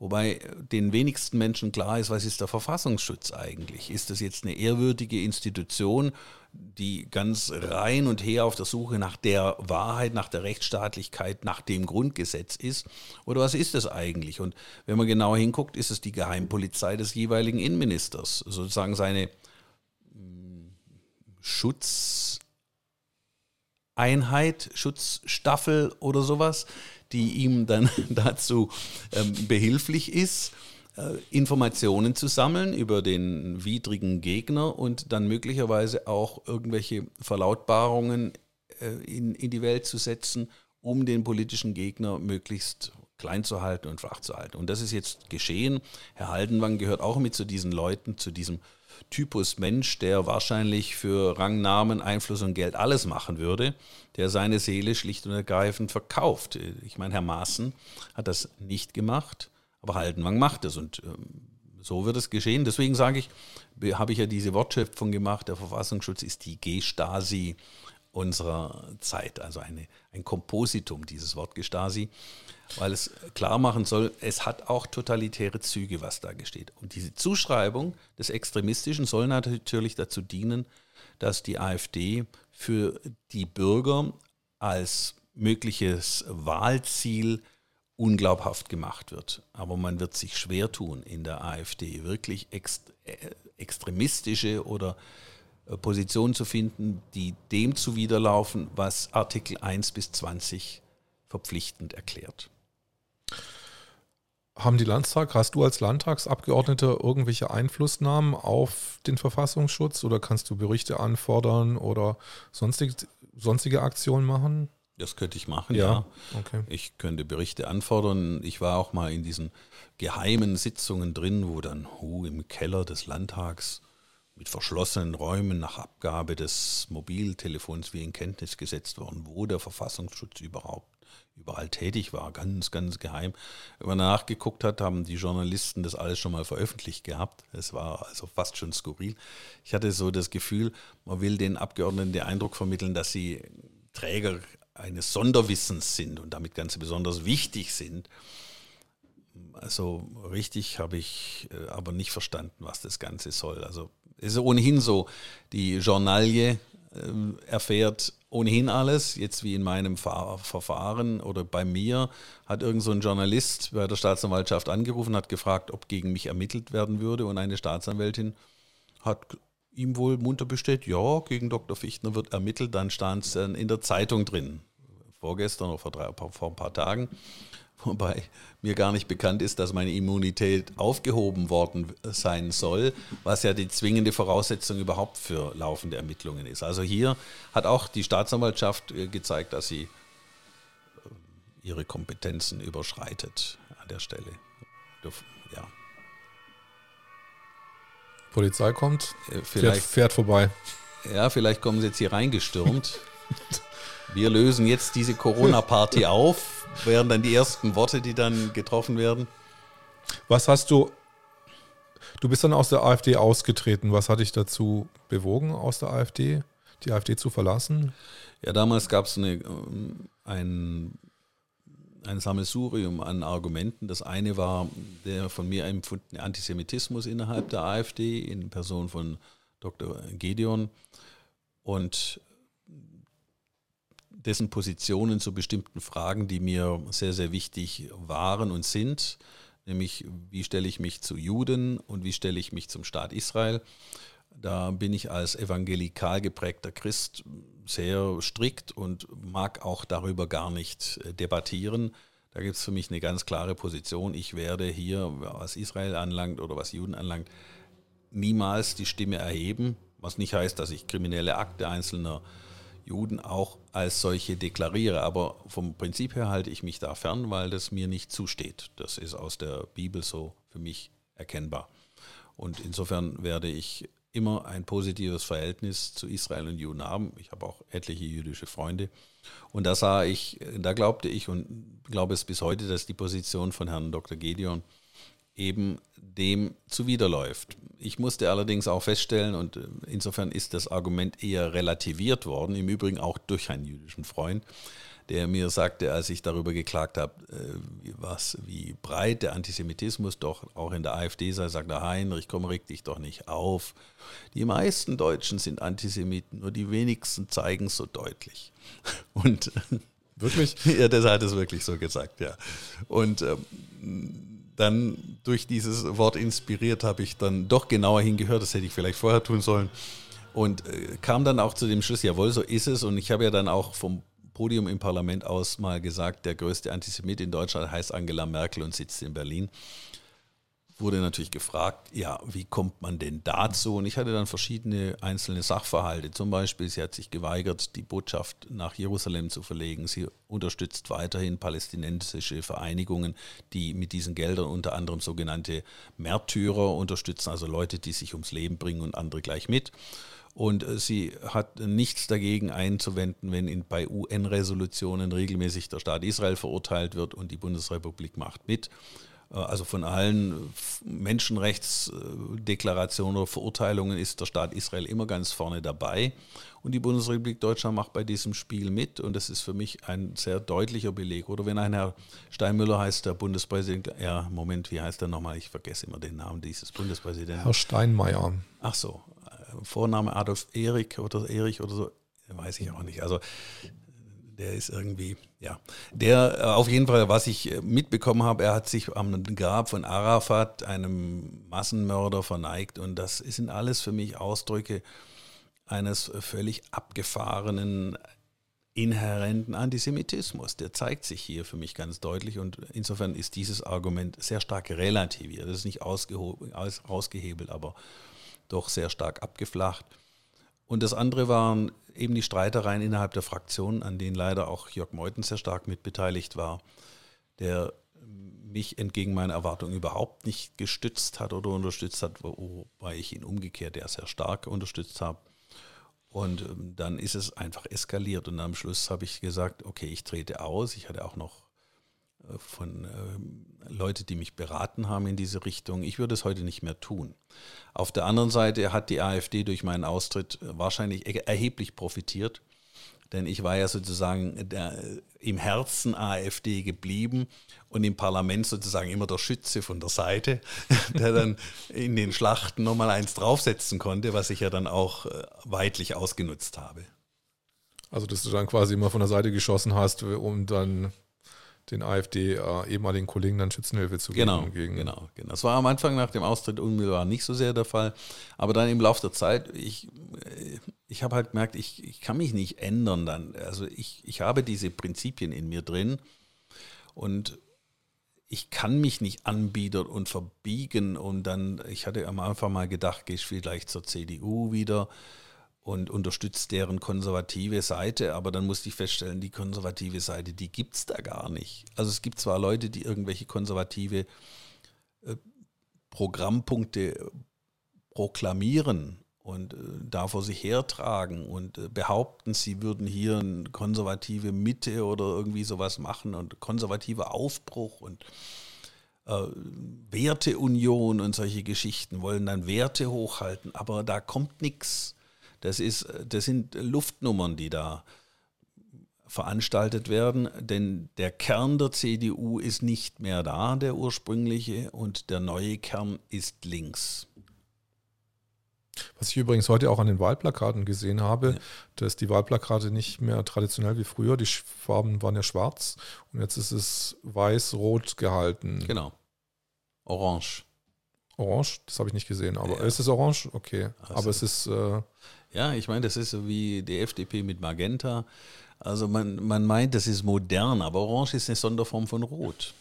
Speaker 2: Wobei den wenigsten Menschen klar ist, was ist der Verfassungsschutz eigentlich? Ist das jetzt eine ehrwürdige Institution, die ganz rein und her auf der Suche nach der Wahrheit, nach der Rechtsstaatlichkeit, nach dem Grundgesetz ist? Oder was ist das eigentlich? Und wenn man genau hinguckt, ist es die Geheimpolizei des jeweiligen Innenministers, sozusagen seine hm, Schutz Einheit, Schutzstaffel oder sowas, die ihm dann dazu ähm, behilflich ist, äh, Informationen zu sammeln über den widrigen Gegner und dann möglicherweise auch irgendwelche Verlautbarungen äh, in, in die Welt zu setzen, um den politischen Gegner möglichst klein zu halten und schwach zu halten. Und das ist jetzt geschehen. Herr Haldenwang gehört auch mit zu diesen Leuten, zu diesem Typus Mensch, der wahrscheinlich für Rang, Namen, Einfluss und Geld alles machen würde, der seine Seele schlicht und ergreifend verkauft. Ich meine, Herr Maaßen hat das nicht gemacht, aber Haldenwang macht es und ähm, so wird es geschehen. Deswegen sage ich, habe ich ja diese Wortschöpfung gemacht, der Verfassungsschutz ist die G-Stasi unserer Zeit, also eine, ein Kompositum, dieses Wort Gestasi weil es klar machen soll, es hat auch totalitäre Züge, was da gesteht. Und diese Zuschreibung des Extremistischen soll natürlich dazu dienen, dass die AfD für die Bürger als mögliches Wahlziel unglaubhaft gemacht wird. Aber man wird sich schwer tun, in der AfD wirklich ext äh, extremistische oder äh, Positionen zu finden, die dem zuwiderlaufen, was Artikel 1 bis 20 verpflichtend erklärt.
Speaker 1: Haben die Landtag, hast du als Landtagsabgeordneter irgendwelche Einflussnahmen auf den Verfassungsschutz oder kannst du Berichte anfordern oder sonstige, sonstige Aktionen machen?
Speaker 2: Das könnte ich machen, ja. ja. Okay. Ich könnte Berichte anfordern. Ich war auch mal in diesen geheimen Sitzungen drin, wo dann hu, im Keller des Landtags mit verschlossenen Räumen nach Abgabe des Mobiltelefons wie in Kenntnis gesetzt worden, wo der Verfassungsschutz überhaupt überall tätig war, ganz, ganz geheim. Wenn man nachgeguckt hat, haben die Journalisten das alles schon mal veröffentlicht gehabt. Es war also fast schon skurril. Ich hatte so das Gefühl, man will den Abgeordneten den Eindruck vermitteln, dass sie Träger eines Sonderwissens sind und damit ganz besonders wichtig sind. Also richtig habe ich äh, aber nicht verstanden, was das Ganze soll. Also es ist ohnehin so, die Journalie äh, erfährt ohnehin alles. Jetzt wie in meinem Verfahren oder bei mir hat irgend so ein Journalist bei der Staatsanwaltschaft angerufen, hat gefragt, ob gegen mich ermittelt werden würde und eine Staatsanwältin hat ihm wohl munter bestätigt, ja, gegen Dr. Fichtner wird ermittelt, dann stand es in der Zeitung drin, vorgestern oder vor, drei, vor ein paar Tagen wobei mir gar nicht bekannt ist, dass meine Immunität aufgehoben worden sein soll, was ja die zwingende Voraussetzung überhaupt für laufende Ermittlungen ist. Also hier hat auch die Staatsanwaltschaft äh, gezeigt, dass sie äh, ihre Kompetenzen überschreitet an der Stelle. Ja.
Speaker 1: Polizei kommt, äh, vielleicht, fährt, fährt vorbei.
Speaker 2: Ja, vielleicht kommen sie jetzt hier reingestürmt. Wir lösen jetzt diese Corona-Party auf, wären dann die ersten Worte, die dann getroffen werden.
Speaker 1: Was hast du, du bist dann aus der AfD ausgetreten, was hat dich dazu bewogen, aus der AfD, die AfD zu verlassen?
Speaker 2: Ja, damals gab es ein, ein Sammelsurium an Argumenten. Das eine war der von mir empfundene Antisemitismus innerhalb der AfD in Person von Dr. Gedeon. Und dessen Positionen zu bestimmten Fragen, die mir sehr, sehr wichtig waren und sind, nämlich wie stelle ich mich zu Juden und wie stelle ich mich zum Staat Israel. Da bin ich als evangelikal geprägter Christ sehr strikt und mag auch darüber gar nicht äh, debattieren. Da gibt es für mich eine ganz klare Position. Ich werde hier, was Israel anlangt oder was Juden anlangt, niemals die Stimme erheben, was nicht heißt, dass ich kriminelle Akte einzelner Juden auch als solche deklariere. Aber vom Prinzip her halte ich mich da fern, weil das mir nicht zusteht. Das ist aus der Bibel so für mich erkennbar. Und insofern werde ich immer ein positives Verhältnis zu Israel und Juden haben. Ich habe auch etliche jüdische Freunde. Und da sah ich, da glaubte ich und glaube es bis heute, dass die Position von Herrn Dr. Gedeon eben dem zuwiderläuft. Ich musste allerdings auch feststellen, und insofern ist das Argument eher relativiert worden, im Übrigen auch durch einen jüdischen Freund, der mir sagte, als ich darüber geklagt habe, äh, was, wie breit der Antisemitismus doch auch in der AfD sei, sagte Heinrich, komm, reg dich doch nicht auf. Die meisten Deutschen sind Antisemiten, nur die wenigsten zeigen es so deutlich. Und wirklich? ja, das hat es wirklich so gesagt, ja. Und ähm, dann durch dieses Wort inspiriert habe ich dann doch genauer hingehört, das hätte ich vielleicht vorher tun sollen. Und äh, kam dann auch zu dem Schluss, jawohl, so ist es. Und ich habe ja dann auch vom Podium im Parlament aus mal gesagt, der größte Antisemit in Deutschland heißt Angela Merkel und sitzt in Berlin. Wurde natürlich gefragt, ja, wie kommt man denn dazu? Und ich hatte dann verschiedene einzelne Sachverhalte. Zum Beispiel, sie hat sich geweigert, die Botschaft nach Jerusalem zu verlegen. Sie unterstützt weiterhin palästinensische Vereinigungen, die mit diesen Geldern unter anderem sogenannte Märtyrer unterstützen, also Leute, die sich ums Leben bringen und andere gleich mit. Und äh, sie hat nichts dagegen einzuwenden, wenn in, bei UN-Resolutionen regelmäßig der Staat Israel verurteilt wird und die Bundesrepublik macht mit. Äh, also von allen Menschenrechtsdeklarationen oder Verurteilungen ist der Staat Israel immer ganz vorne dabei. Und die Bundesrepublik Deutschland macht bei diesem Spiel mit. Und das ist für mich ein sehr deutlicher Beleg. Oder wenn ein Herr Steinmüller heißt, der Bundespräsident, ja, Moment, wie heißt er nochmal? Ich vergesse immer den Namen dieses Bundespräsidenten.
Speaker 1: Herr Steinmeier.
Speaker 2: Ach so, Vorname Adolf Erik oder Erich oder so, weiß ich auch nicht. Also der ist irgendwie, ja. Der, äh, auf jeden Fall, was ich äh, mitbekommen habe, er hat sich am Grab von Arafat, einem Massenmörder, verneigt. Und das sind alles für mich Ausdrücke eines völlig abgefahrenen, inhärenten Antisemitismus. Der zeigt sich hier für mich ganz deutlich. Und insofern ist dieses Argument sehr stark relativiert. Das ist nicht ausgehebelt, aber doch sehr stark abgeflacht. Und das andere waren eben die Streitereien innerhalb der Fraktion, an denen leider auch Jörg Meuthen sehr stark mitbeteiligt war, der mich entgegen meiner Erwartungen überhaupt nicht gestützt hat oder unterstützt hat, wobei ich ihn umgekehrt ja sehr stark unterstützt habe. Und ähm, dann ist es einfach eskaliert und am Schluss habe ich gesagt, okay, ich trete aus. Ich hatte auch noch von äh, Leuten, die mich beraten haben in diese Richtung. Ich würde es heute nicht mehr tun. Auf der anderen Seite hat die AfD durch meinen Austritt wahrscheinlich erheblich profitiert, denn ich war ja sozusagen der, im Herzen AfD geblieben und im Parlament sozusagen immer der Schütze von der Seite, der dann in den Schlachten nochmal eins draufsetzen konnte, was ich ja dann auch äh, weitlich ausgenutzt habe.
Speaker 1: Also, dass du dann quasi immer von der Seite geschossen hast, um dann den AfD äh, ehemaligen Kollegen dann Schützenhilfe zu
Speaker 2: genau, geben. Gegen genau, genau. Das war am Anfang nach dem Austritt unmittelbar nicht so sehr der Fall. Aber dann im Laufe der Zeit, ich, äh, ich habe halt gemerkt, ich, ich kann mich nicht ändern dann. Also ich, ich habe diese Prinzipien in mir drin und ich kann mich nicht anbiedern und verbiegen und dann, ich hatte am Anfang mal gedacht, gehe ich vielleicht zur CDU wieder und unterstützt deren konservative Seite, aber dann musste ich feststellen, die konservative Seite, die gibt es da gar nicht. Also es gibt zwar Leute, die irgendwelche konservative äh, Programmpunkte proklamieren und äh, da vor sich hertragen und äh, behaupten, sie würden hier eine konservative Mitte oder irgendwie sowas machen und konservativer Aufbruch und äh, Werteunion und solche Geschichten, wollen dann Werte hochhalten, aber da kommt nichts. Das, ist, das sind Luftnummern, die da veranstaltet werden, denn der Kern der CDU ist nicht mehr da, der ursprüngliche, und der neue Kern ist links.
Speaker 1: Was ich übrigens heute auch an den Wahlplakaten gesehen habe, ja. dass die Wahlplakate nicht mehr traditionell wie früher, die Farben waren ja schwarz und jetzt ist es weiß-rot gehalten.
Speaker 2: Genau. Orange.
Speaker 1: Orange, das habe ich nicht gesehen, aber ja. ist es orange? Okay. Also, aber es ist. Äh,
Speaker 2: ja, ich meine, das ist so wie die FDP mit Magenta. Also man, man meint, das ist modern, aber Orange ist eine Sonderform von Rot.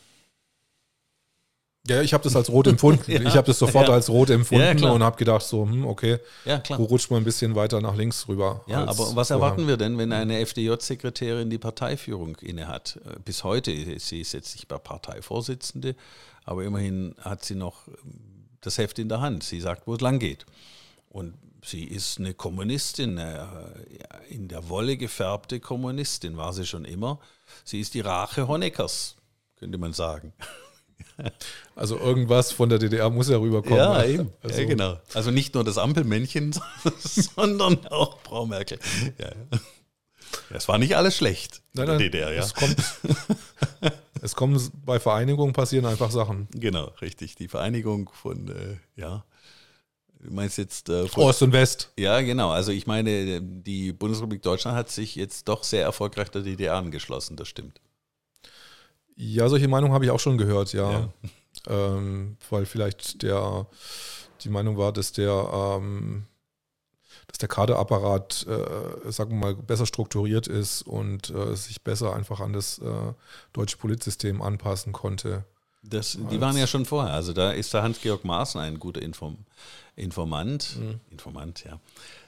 Speaker 1: Ja, ich habe das als rot empfunden. ja, ich habe das sofort ja. als rot empfunden ja, und habe gedacht, so, hm, okay, ja, klar. du rutscht mal ein bisschen weiter nach links rüber.
Speaker 2: Ja, aber was erwarten wir denn, wenn eine FDJ-Sekretärin die Parteiführung innehat? Bis heute, sie ist jetzt nicht bei Parteivorsitzende, aber immerhin hat sie noch das Heft in der Hand. Sie sagt, wo es lang geht. Und sie ist eine Kommunistin, eine in der Wolle gefärbte Kommunistin, war sie schon immer. Sie ist die Rache Honeckers, könnte man sagen.
Speaker 1: Also irgendwas von der DDR muss ja rüberkommen.
Speaker 2: Ja, eben. Also, ja, genau. Also nicht nur das Ampelmännchen, sondern auch Frau Merkel. Ja. Es war nicht alles schlecht
Speaker 1: nein, nein, in der DDR, ja. Es kommt, es kommen bei Vereinigungen passieren einfach Sachen.
Speaker 2: Genau, richtig. Die Vereinigung von, äh, ja, Du meinst jetzt
Speaker 1: äh, Ost und West.
Speaker 2: Ja, genau. Also ich meine, die Bundesrepublik Deutschland hat sich jetzt doch sehr erfolgreich der DDR angeschlossen, das stimmt.
Speaker 1: Ja, solche Meinungen habe ich auch schon gehört, ja. ja. Ähm, weil vielleicht der, die Meinung war, dass der, ähm, dass der Kaderapparat, äh, sagen wir mal, besser strukturiert ist und äh, sich besser einfach an das äh, deutsche Politsystem anpassen konnte.
Speaker 2: Das, die waren ja schon vorher. Also da ist der Hans-Georg Maaßen ein guter Inform Informant. Mhm. Informant, ja.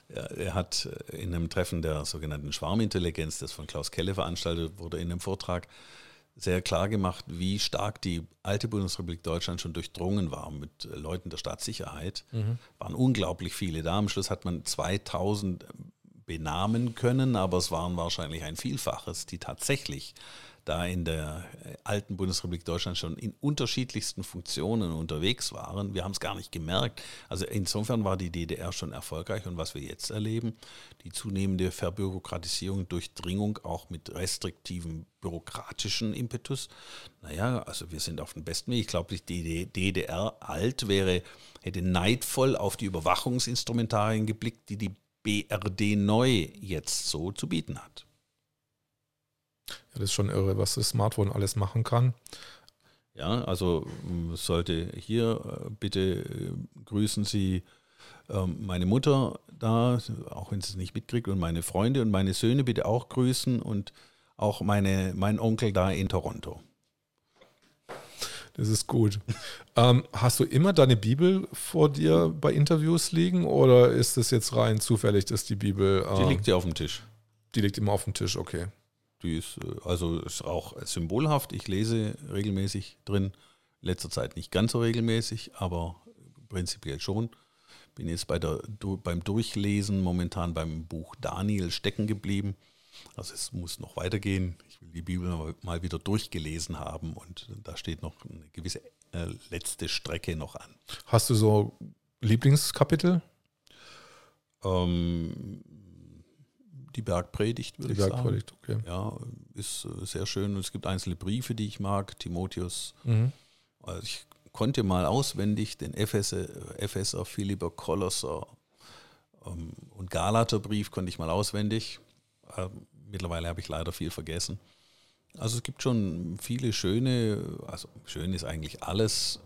Speaker 2: Er hat in einem Treffen der sogenannten Schwarmintelligenz, das von Klaus Kelle veranstaltet wurde, in einem Vortrag sehr klar gemacht, wie stark die alte Bundesrepublik Deutschland schon durchdrungen war mit äh, Leuten der Staatssicherheit. Mhm. Waren unglaublich viele da. Am Schluss hat man 2000 benamen können, aber es waren wahrscheinlich ein Vielfaches, die tatsächlich da in der äh, alten Bundesrepublik Deutschland schon in unterschiedlichsten Funktionen unterwegs waren. Wir haben es gar nicht gemerkt. Also insofern war die DDR schon erfolgreich und was wir jetzt erleben, die zunehmende Verbürokratisierung, Durchdringung auch mit restriktivem bürokratischen Impetus. Naja, also wir sind auf dem besten Weg. Ich glaube, die DDR alt wäre, hätte neidvoll auf die Überwachungsinstrumentarien geblickt, die die BRD neu jetzt so zu bieten hat.
Speaker 1: Ja, das ist schon irre, was das Smartphone alles machen kann.
Speaker 2: Ja, also sollte hier äh, bitte äh, grüßen Sie ähm, meine Mutter da, auch wenn sie es nicht mitkriegt, und meine Freunde und meine Söhne bitte auch grüßen und auch meine, mein Onkel da in Toronto.
Speaker 1: Das ist gut. ähm, hast du immer deine Bibel vor dir bei Interviews liegen oder ist es jetzt rein zufällig, dass die Bibel.
Speaker 2: Äh, die liegt ja auf dem Tisch.
Speaker 1: Die liegt immer auf dem Tisch, okay.
Speaker 2: Die ist äh, also ist auch symbolhaft. Ich lese regelmäßig drin. In letzter Zeit nicht ganz so regelmäßig, aber prinzipiell schon. Bin jetzt bei der, beim Durchlesen momentan beim Buch Daniel stecken geblieben. Also es muss noch weitergehen. Ich will die Bibel mal wieder durchgelesen haben und da steht noch eine gewisse äh, letzte Strecke noch an.
Speaker 1: Hast du so Lieblingskapitel?
Speaker 2: Ähm, die Bergpredigt,
Speaker 1: würde ich sagen. Die Bergpredigt, okay.
Speaker 2: Ja, ist äh, sehr schön. Und es gibt einzelne Briefe, die ich mag. Timotheus. Mhm. Also ich konnte mal auswendig den Epheser, Epheser Philipper, Kolosser ähm, und Galaterbrief konnte ich mal auswendig. Ähm, mittlerweile habe ich leider viel vergessen. Also es gibt schon viele schöne, also schön ist eigentlich alles.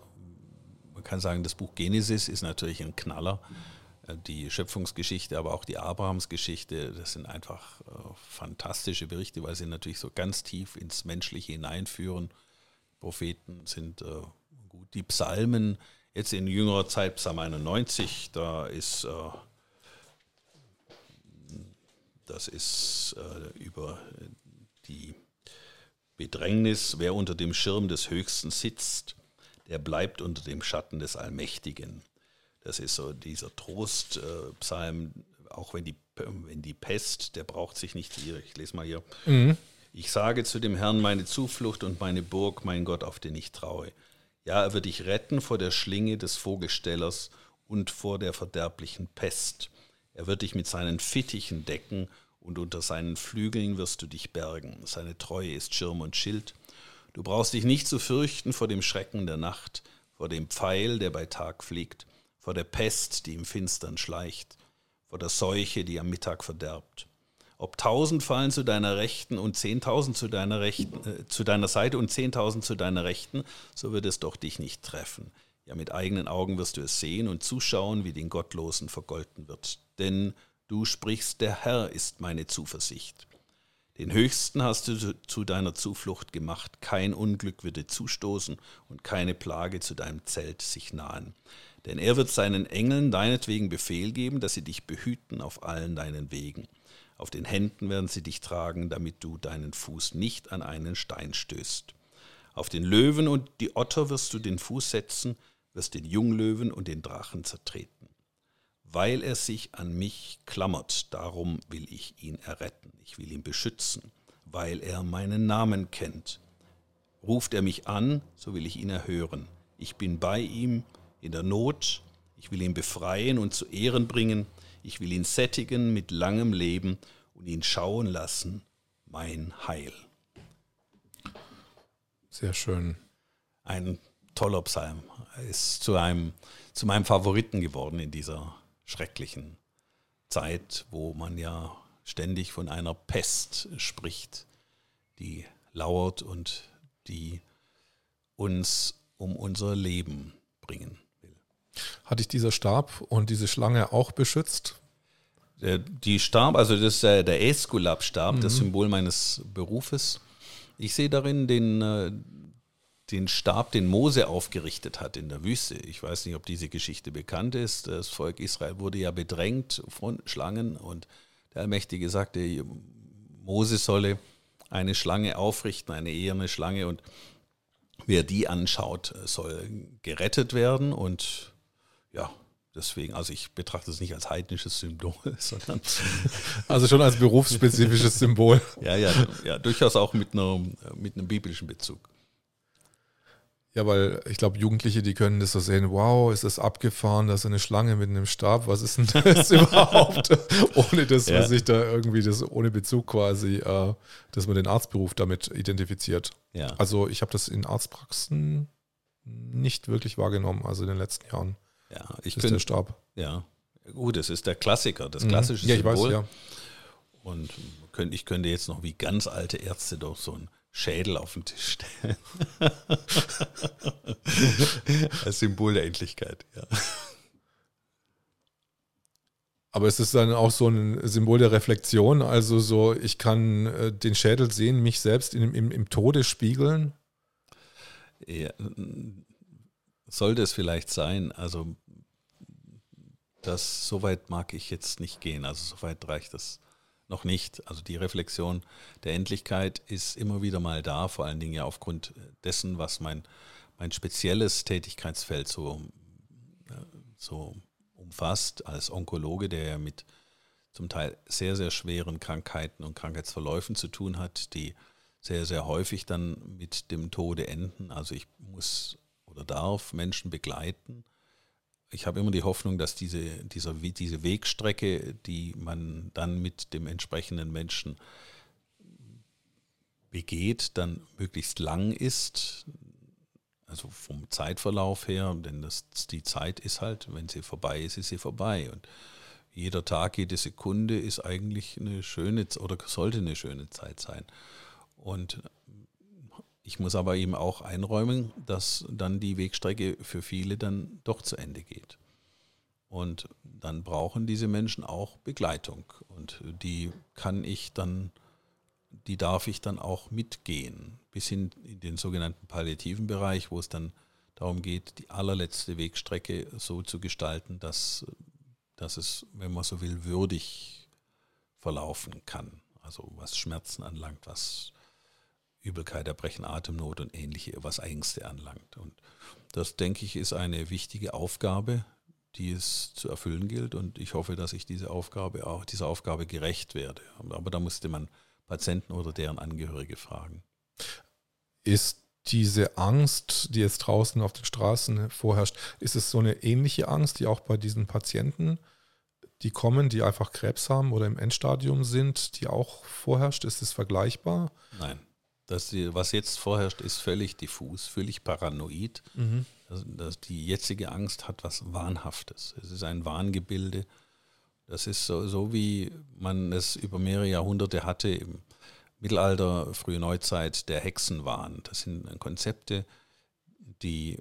Speaker 2: Man kann sagen, das Buch Genesis ist natürlich ein Knaller. Äh, die Schöpfungsgeschichte, aber auch die Abrahamsgeschichte, das sind einfach äh, fantastische Berichte, weil sie natürlich so ganz tief ins Menschliche hineinführen. Propheten sind äh, gut. Die Psalmen, jetzt in jüngerer Zeit Psalm 91, da ist äh, das ist über die Bedrängnis, wer unter dem Schirm des Höchsten sitzt, der bleibt unter dem Schatten des Allmächtigen. Das ist so dieser Trostpsalm, äh, auch wenn die, wenn die Pest, der braucht sich nicht hier, ich lese mal hier. Mhm. Ich sage zu dem Herrn meine Zuflucht und meine Burg, mein Gott, auf den ich traue. Ja, er wird dich retten vor der Schlinge des Vogelstellers und vor der verderblichen Pest. Er wird dich mit seinen Fittichen decken und unter seinen Flügeln wirst du dich bergen. Seine Treue ist Schirm und Schild. Du brauchst dich nicht zu fürchten vor dem Schrecken der Nacht, vor dem Pfeil, der bei Tag fliegt, vor der Pest, die im Finstern schleicht, vor der Seuche, die am Mittag verderbt. Ob tausend fallen zu deiner Rechten und zehntausend zu deiner Rechten, äh, zu deiner Seite und zehntausend zu deiner Rechten, so wird es doch dich nicht treffen. Ja, mit eigenen Augen wirst du es sehen und zuschauen, wie den Gottlosen vergolten wird. Denn du sprichst, der Herr ist meine Zuversicht. Den Höchsten hast du zu deiner Zuflucht gemacht, kein Unglück wird dir zustoßen und keine Plage zu deinem Zelt sich nahen. Denn er wird seinen Engeln deinetwegen Befehl geben, dass sie dich behüten auf allen deinen Wegen. Auf den Händen werden sie dich tragen, damit du deinen Fuß nicht an einen Stein stößt. Auf den Löwen und die Otter wirst du den Fuß setzen, wirst den Junglöwen und den Drachen zertreten. Weil er sich an mich klammert, darum will ich ihn erretten, ich will ihn beschützen, weil er meinen Namen kennt. Ruft er mich an, so will ich ihn erhören. Ich bin bei ihm in der Not, ich will ihn befreien und zu Ehren bringen, ich will ihn sättigen mit langem Leben und ihn schauen lassen, mein Heil.
Speaker 1: Sehr schön.
Speaker 2: Ein toller Psalm. Ist zu, einem, zu meinem Favoriten geworden in dieser schrecklichen Zeit, wo man ja ständig von einer Pest spricht, die lauert und die uns um unser Leben bringen.
Speaker 1: Hat dich dieser Stab und diese Schlange auch beschützt?
Speaker 2: Die Stab, also das ist der Esculap-Stab, mhm. das Symbol meines Berufes. Ich sehe darin den, äh, den Stab, den Mose aufgerichtet hat in der Wüste. Ich weiß nicht, ob diese Geschichte bekannt ist. Das Volk Israel wurde ja bedrängt von Schlangen und der Allmächtige sagte, Mose solle eine Schlange aufrichten, eine eherne Schlange und wer die anschaut, soll gerettet werden und ja, deswegen, also ich betrachte es nicht als heidnisches Symbol, sondern.
Speaker 1: Also schon als berufsspezifisches Symbol.
Speaker 2: ja, ja, ja, durchaus auch mit, einer, mit einem biblischen Bezug.
Speaker 1: Ja, weil ich glaube, Jugendliche, die können das so sehen, wow, ist das abgefahren, da ist eine Schlange mit einem Stab, was ist denn das überhaupt? ohne dass ja. man sich da irgendwie das, ohne Bezug quasi, äh, dass man den Arztberuf damit identifiziert. Ja. Also ich habe das in Arztpraxen nicht wirklich wahrgenommen, also in den letzten Jahren.
Speaker 2: Ja, ich ist der Stab. Ja, gut, es ist der Klassiker, das mhm. klassische mhm. ja,
Speaker 1: Symbol.
Speaker 2: Ich weiß, ja. Und ich könnte jetzt noch wie ganz alte Ärzte doch so ein Schädel auf den Tisch stellen. Als Symbol der Endlichkeit, ja.
Speaker 1: Aber es ist dann auch so ein Symbol der Reflexion, also so, ich kann äh, den Schädel sehen, mich selbst in, im, im Tode spiegeln.
Speaker 2: Ja, sollte es vielleicht sein, also das, so weit mag ich jetzt nicht gehen, also so weit reicht das noch nicht. Also die Reflexion der Endlichkeit ist immer wieder mal da, vor allen Dingen ja aufgrund dessen, was mein, mein spezielles Tätigkeitsfeld so, so umfasst, als Onkologe, der ja mit zum Teil sehr, sehr schweren Krankheiten und Krankheitsverläufen zu tun hat, die sehr, sehr häufig dann mit dem Tode enden. Also ich muss oder darf Menschen begleiten ich habe immer die Hoffnung, dass diese, dieser, diese Wegstrecke, die man dann mit dem entsprechenden Menschen begeht, dann möglichst lang ist. Also vom Zeitverlauf her, denn das, die Zeit ist halt, wenn sie vorbei ist, ist sie vorbei. Und jeder Tag, jede Sekunde ist eigentlich eine schöne oder sollte eine schöne Zeit sein. Und ich muss aber eben auch einräumen, dass dann die Wegstrecke für viele dann doch zu Ende geht. Und dann brauchen diese Menschen auch Begleitung. Und die kann ich dann, die darf ich dann auch mitgehen, bis hin in den sogenannten palliativen Bereich, wo es dann darum geht, die allerletzte Wegstrecke so zu gestalten, dass, dass es, wenn man so will, würdig verlaufen kann. Also was Schmerzen anlangt, was Übelkeit, Erbrechen, Atemnot und ähnliche, was Ängste anlangt. Und das, denke ich, ist eine wichtige Aufgabe, die es zu erfüllen gilt. Und ich hoffe, dass ich diese Aufgabe auch, dieser Aufgabe gerecht werde. Aber da musste man Patienten oder deren Angehörige fragen.
Speaker 1: Ist diese Angst, die jetzt draußen auf den Straßen vorherrscht, ist es so eine ähnliche Angst, die auch bei diesen Patienten, die kommen, die einfach Krebs haben oder im Endstadium sind, die auch vorherrscht? Ist es vergleichbar?
Speaker 2: Nein. Das, was jetzt vorherrscht, ist völlig diffus, völlig paranoid. Mhm. Das, das, die jetzige Angst hat was Wahnhaftes. Es ist ein Wahngebilde. Das ist so, so, wie man es über mehrere Jahrhunderte hatte im Mittelalter, frühe Neuzeit, der Hexenwahn. Das sind Konzepte, die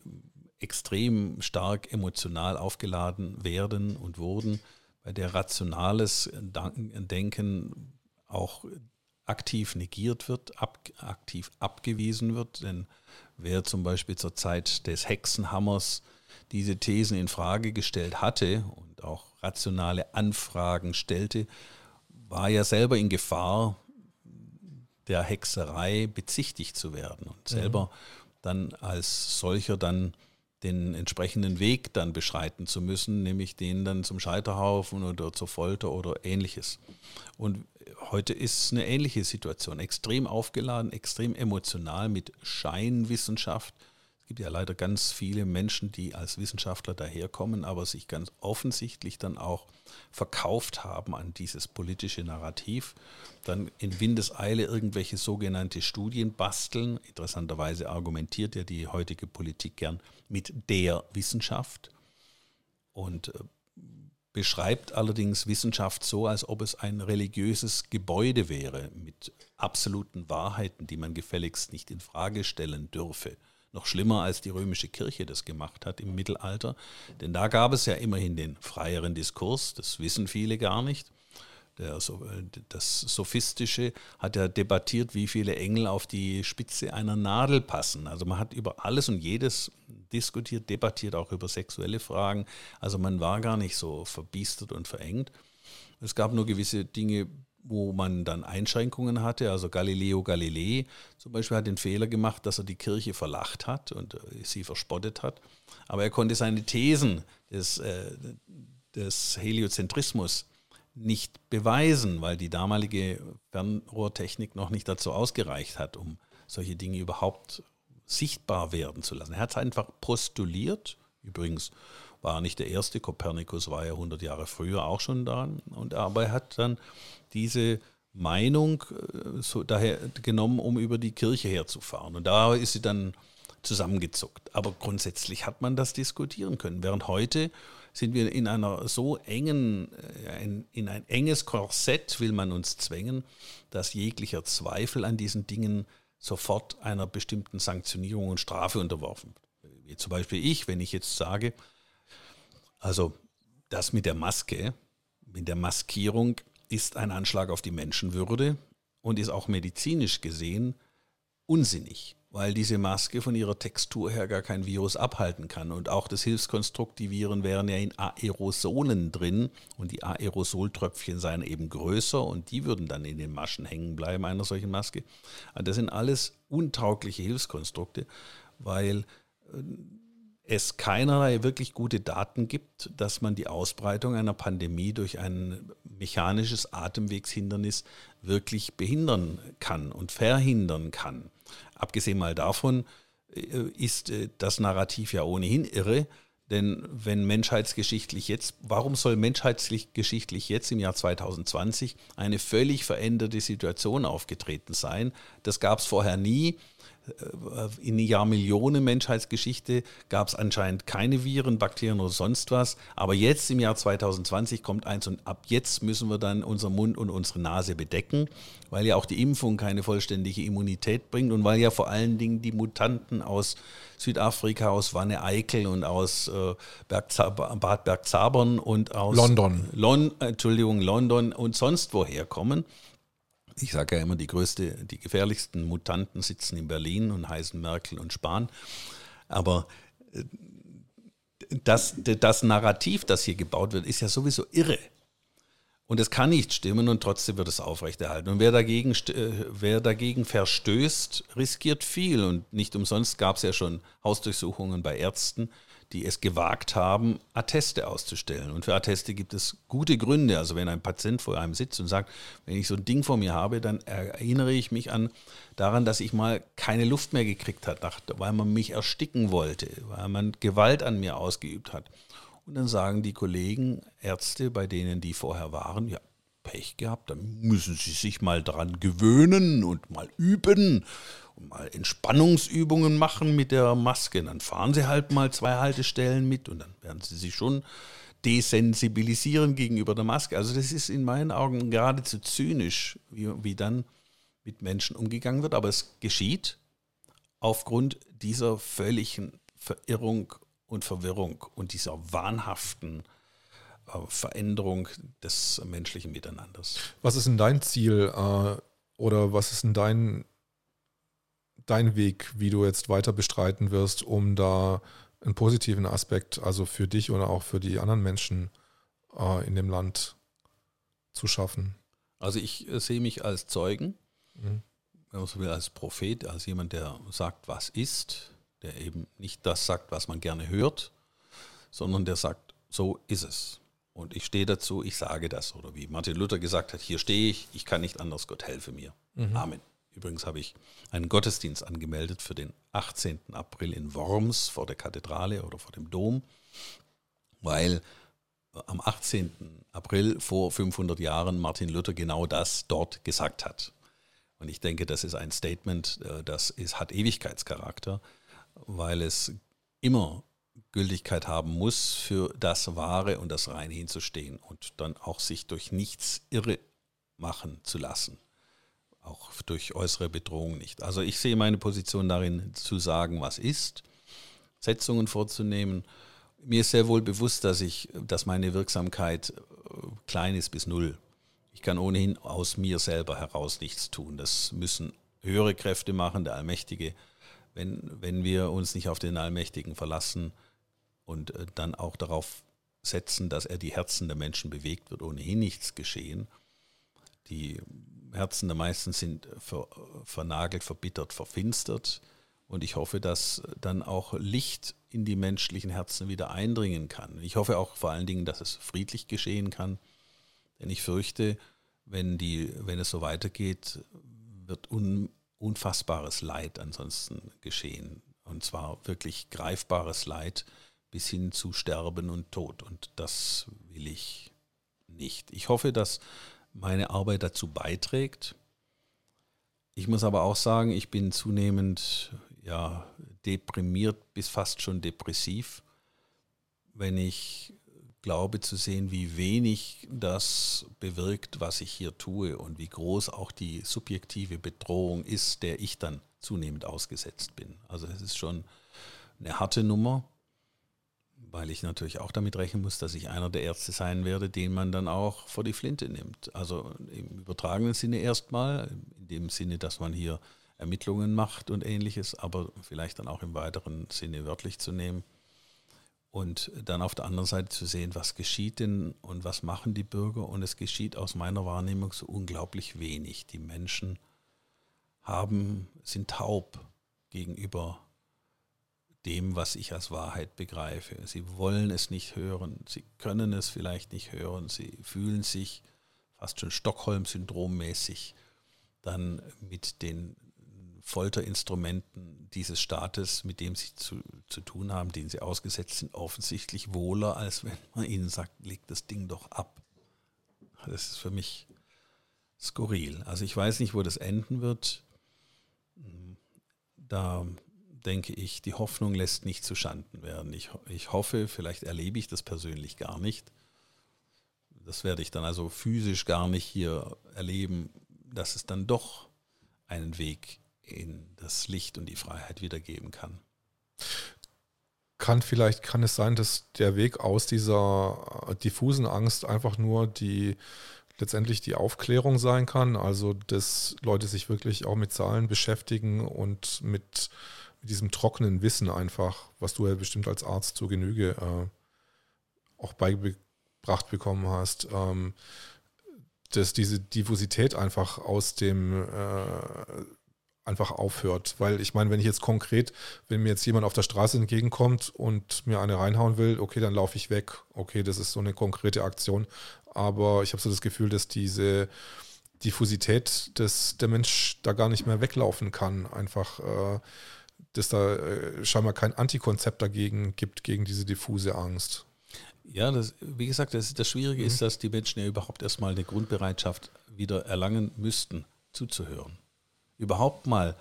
Speaker 2: extrem stark emotional aufgeladen werden und wurden, bei der rationales Denken auch aktiv negiert wird, ab, aktiv abgewiesen wird. Denn wer zum Beispiel zur Zeit des Hexenhammers diese Thesen in Frage gestellt hatte und auch rationale Anfragen stellte, war ja selber in Gefahr, der Hexerei bezichtigt zu werden und selber mhm. dann als solcher dann den entsprechenden Weg dann beschreiten zu müssen, nämlich den dann zum Scheiterhaufen oder zur Folter oder ähnliches. Und heute ist eine ähnliche Situation, extrem aufgeladen, extrem emotional mit Scheinwissenschaft, gibt ja leider ganz viele Menschen, die als Wissenschaftler daherkommen, aber sich ganz offensichtlich dann auch verkauft haben an dieses politische Narrativ, dann in Windeseile irgendwelche sogenannte Studien basteln. Interessanterweise argumentiert ja die heutige Politik gern mit der Wissenschaft. Und äh, beschreibt allerdings Wissenschaft so, als ob es ein religiöses Gebäude wäre mit absoluten Wahrheiten, die man gefälligst nicht in Frage stellen dürfe noch schlimmer als die römische Kirche das gemacht hat im Mittelalter. Denn da gab es ja immerhin den freieren Diskurs, das wissen viele gar nicht. Der, das Sophistische hat ja debattiert, wie viele Engel auf die Spitze einer Nadel passen. Also man hat über alles und jedes diskutiert, debattiert auch über sexuelle Fragen. Also man war gar nicht so verbiestert und verengt. Es gab nur gewisse Dinge, wo man dann Einschränkungen hatte. Also Galileo Galilei zum Beispiel hat den Fehler gemacht, dass er die Kirche verlacht hat und äh, sie verspottet hat. Aber er konnte seine Thesen des, äh, des Heliozentrismus nicht beweisen, weil die damalige Fernrohrtechnik noch nicht dazu ausgereicht hat, um solche Dinge überhaupt sichtbar werden zu lassen. Er hat es einfach postuliert. Übrigens war er nicht der erste, Kopernikus war ja 100 Jahre früher auch schon da. Und, aber er hat dann diese Meinung äh, so daher genommen, um über die Kirche herzufahren. Und da ist sie dann zusammengezuckt. Aber grundsätzlich hat man das diskutieren können. Während heute sind wir in einer so engen, äh, in ein enges Korsett will man uns zwängen, dass jeglicher Zweifel an diesen Dingen sofort einer bestimmten Sanktionierung und Strafe unterworfen. Wie zum Beispiel ich, wenn ich jetzt sage, also das mit der Maske, mit der Maskierung ist ein Anschlag auf die Menschenwürde und ist auch medizinisch gesehen unsinnig, weil diese Maske von ihrer Textur her gar kein Virus abhalten kann. Und auch das Hilfskonstrukt, die Viren wären ja in Aerosolen drin und die Aerosoltröpfchen seien eben größer und die würden dann in den Maschen hängen bleiben einer solchen Maske. Das sind alles untaugliche Hilfskonstrukte, weil äh, es keinerlei wirklich gute Daten gibt, dass man die Ausbreitung einer Pandemie durch ein mechanisches Atemwegshindernis wirklich behindern kann und verhindern kann. Abgesehen mal davon äh, ist äh, das Narrativ ja ohnehin irre, denn wenn menschheitsgeschichtlich jetzt, warum soll menschheitsgeschichtlich jetzt im Jahr 2020 eine völlig veränderte Situation aufgetreten sein? Das gab es vorher nie. Äh, in Jahrmillionen Menschheitsgeschichte gab es anscheinend keine Viren, Bakterien oder sonst was. Aber jetzt im Jahr 2020 kommt eins und ab jetzt müssen wir dann unseren Mund und unsere Nase bedecken, weil ja auch die Impfung keine vollständige Immunität bringt und weil ja vor allen Dingen die Mutanten aus Südafrika, aus Wanne Eickel und aus äh, Bad Bergzabern und aus
Speaker 1: London.
Speaker 2: Lon, Entschuldigung, London und sonst woher kommen ich sage ja immer, die größte, die gefährlichsten Mutanten sitzen in Berlin und heißen Merkel und Spahn. Aber äh, das, das Narrativ, das hier gebaut wird, ist ja sowieso irre. Und es kann nicht stimmen und trotzdem wird es aufrechterhalten. Und wer dagegen, äh, wer dagegen verstößt, riskiert viel. Und nicht umsonst gab es ja schon Hausdurchsuchungen bei Ärzten, die es gewagt haben, Atteste auszustellen. Und für Atteste gibt es gute Gründe. Also wenn ein Patient vor einem sitzt und sagt, wenn ich so ein Ding vor mir habe, dann erinnere ich mich an daran, dass ich mal keine Luft mehr gekriegt hat, weil man mich ersticken wollte, weil man Gewalt an mir ausgeübt hat. Und dann sagen die Kollegen, Ärzte, bei denen die vorher waren, ja, Pech gehabt, dann müssen sie sich mal daran gewöhnen und mal üben mal Entspannungsübungen machen mit der Maske. Dann fahren sie halt mal zwei Haltestellen mit und dann werden sie sich schon desensibilisieren gegenüber der Maske. Also das ist in meinen Augen geradezu zynisch, wie, wie dann mit Menschen umgegangen wird. Aber es geschieht aufgrund dieser völligen Verirrung und Verwirrung und dieser wahnhaften äh, Veränderung des menschlichen Miteinanders.
Speaker 1: Was ist denn dein Ziel äh, oder was ist denn dein, dein Weg, wie du jetzt weiter bestreiten wirst, um da einen positiven Aspekt, also für dich oder auch für die anderen Menschen äh, in dem Land zu schaffen?
Speaker 2: Also ich äh, sehe mich als Zeugen, mhm. wenn man so will, als Prophet, als jemand, der sagt, was ist, der eben nicht das sagt, was man gerne hört, sondern der sagt, so ist es. Und ich stehe dazu, ich sage das. Oder wie Martin Luther gesagt hat, hier stehe ich, ich kann nicht anders, Gott helfe mir. Mhm. Amen. Übrigens habe ich einen Gottesdienst angemeldet für den 18. April in Worms vor der Kathedrale oder vor dem Dom, weil am 18. April vor 500 Jahren Martin Luther genau das dort gesagt hat. Und ich denke, das ist ein Statement, äh, das ist, hat Ewigkeitscharakter, weil es immer Gültigkeit haben muss, für das Wahre und das Reine hinzustehen und dann auch sich durch nichts irre machen zu lassen. Auch durch äußere Bedrohung nicht. Also ich sehe meine Position darin, zu sagen, was ist, Setzungen vorzunehmen mir ist sehr wohl bewusst, dass ich, dass meine Wirksamkeit äh, klein ist bis null. Ich kann ohnehin aus mir selber heraus nichts tun. Das müssen höhere Kräfte machen, der Allmächtige. Wenn, wenn wir uns nicht auf den Allmächtigen verlassen und äh, dann auch darauf setzen, dass er die Herzen der Menschen bewegt, wird ohnehin nichts geschehen. Die Herzen der meisten sind ver, vernagelt, verbittert, verfinstert. Und ich hoffe, dass dann auch Licht in die menschlichen Herzen wieder eindringen kann. Ich hoffe auch vor allen Dingen, dass es friedlich geschehen kann. Denn ich fürchte, wenn, die, wenn es so weitergeht, wird un, unfassbares Leid ansonsten geschehen. Und zwar wirklich greifbares Leid bis hin zu Sterben und Tod. Und das will ich nicht. Ich hoffe, dass meine Arbeit dazu beiträgt. Ich muss aber auch sagen, ich bin zunehmend ja, deprimiert bis fast schon depressiv, wenn ich glaube zu sehen, wie wenig das bewirkt, was ich hier tue und wie groß auch die subjektive Bedrohung ist, der ich dann zunehmend ausgesetzt bin. Also es ist schon eine harte Nummer, weil ich natürlich auch damit rechnen muss, dass ich einer der Ärzte sein werde, den man dann auch vor die Flinte nimmt. Also im übertragenen Sinne erstmal, in dem Sinne, dass man hier Ermittlungen macht und ähnliches, aber vielleicht dann auch im weiteren Sinne wörtlich zu nehmen. Und dann auf der anderen Seite zu sehen, was geschieht denn und was machen die Bürger. Und es geschieht aus meiner Wahrnehmung so unglaublich wenig. Die Menschen haben, sind taub gegenüber dem, was ich als Wahrheit begreife. Sie wollen es nicht hören, sie können es vielleicht nicht hören, sie fühlen sich fast schon Stockholm-Syndrom-mäßig dann mit den Folterinstrumenten dieses Staates, mit dem sie zu, zu tun haben, denen sie ausgesetzt sind, offensichtlich wohler, als wenn man ihnen sagt, leg das Ding doch ab. Das ist für mich skurril. Also ich weiß nicht, wo das enden wird. Da denke ich, die Hoffnung lässt nicht zu Schanden werden. Ich, ich hoffe, vielleicht erlebe ich das persönlich gar nicht. Das werde ich dann also physisch gar nicht hier erleben, dass es dann doch einen Weg in das Licht und die Freiheit wiedergeben kann.
Speaker 1: Kann vielleicht, kann es sein, dass der Weg aus dieser diffusen Angst einfach nur die letztendlich die Aufklärung sein kann, also dass Leute sich wirklich auch mit Zahlen beschäftigen und mit, mit diesem trockenen Wissen einfach, was du ja bestimmt als Arzt zur Genüge äh, auch beigebracht bekommen hast, ähm, dass diese Diffusität einfach aus dem äh, einfach aufhört. Weil ich meine, wenn ich jetzt konkret, wenn mir jetzt jemand auf der Straße entgegenkommt und mir eine reinhauen will, okay, dann laufe ich weg. Okay, das ist so eine konkrete Aktion. Aber ich habe so das Gefühl, dass diese Diffusität, dass der Mensch da gar nicht mehr weglaufen kann. Einfach, äh, dass da äh, scheinbar kein Antikonzept dagegen gibt, gegen diese diffuse Angst.
Speaker 2: Ja, das, wie gesagt, das, das Schwierige mhm. ist, dass die Menschen ja überhaupt erstmal eine Grundbereitschaft wieder erlangen müssten, zuzuhören überhaupt mal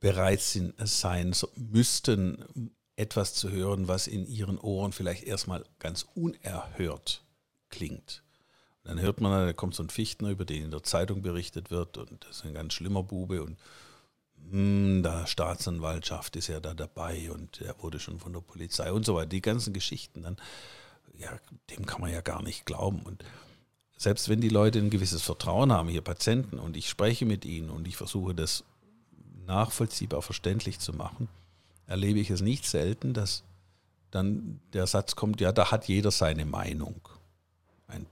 Speaker 2: bereit sind, sein müssten, etwas zu hören, was in ihren Ohren vielleicht erstmal ganz unerhört klingt. Und dann hört man, da kommt so ein Fichtner, über den in der Zeitung berichtet wird und das ist ein ganz schlimmer Bube und hm, da Staatsanwaltschaft ist ja da dabei und er wurde schon von der Polizei und so weiter. Die ganzen Geschichten, dann, ja, dem kann man ja gar nicht glauben. Und selbst wenn die Leute ein gewisses Vertrauen haben, hier Patienten, und ich spreche mit ihnen und ich versuche das nachvollziehbar verständlich zu machen, erlebe ich es nicht selten, dass dann der Satz kommt, ja, da hat jeder seine Meinung. Ein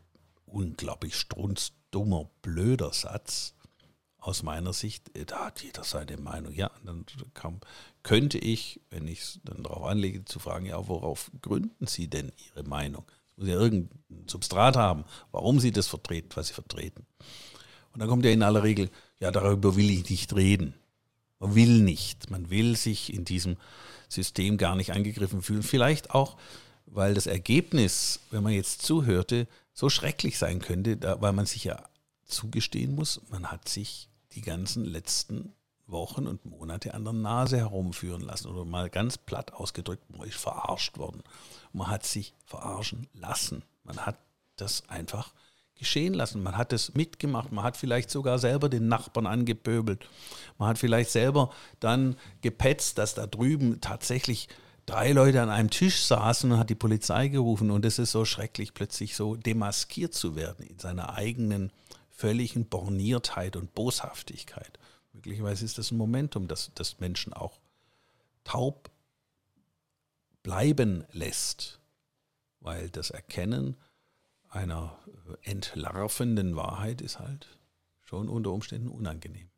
Speaker 2: unglaublich strunzdummer, blöder Satz aus meiner Sicht, äh, da hat jeder seine Meinung. Ja, dann kam, könnte ich, wenn ich es dann darauf anlege, zu fragen, ja, worauf gründen Sie denn Ihre Meinung? Es muss ja irgendein Substrat haben, warum Sie das vertreten, was Sie vertreten. Und dann kommt ja in aller Regel, ja, darüber will ich nicht reden. Man will nicht. Man will sich in diesem System gar nicht angegriffen fühlen. Vielleicht auch, weil das Ergebnis, wenn man jetzt zuhörte, so schrecklich sein könnte, weil man sich ja zugestehen muss, man hat sich die ganzen letzten Wochen und Monate an der Nase herumführen lassen oder mal ganz platt ausgedrückt, man ist verarscht worden. Man hat sich verarschen lassen. Man hat das einfach geschehen lassen. Man hat es mitgemacht. Man hat vielleicht sogar selber den Nachbarn angepöbelt. Man hat vielleicht selber dann gepetzt, dass da drüben tatsächlich drei Leute an einem Tisch saßen und hat die Polizei gerufen. Und es ist so schrecklich, plötzlich so demaskiert zu werden in seiner eigenen völligen Borniertheit und Boshaftigkeit. Möglicherweise ist das ein Momentum, das, das Menschen auch taub bleiben lässt, weil das Erkennen einer entlarvenden Wahrheit ist halt schon unter Umständen unangenehm.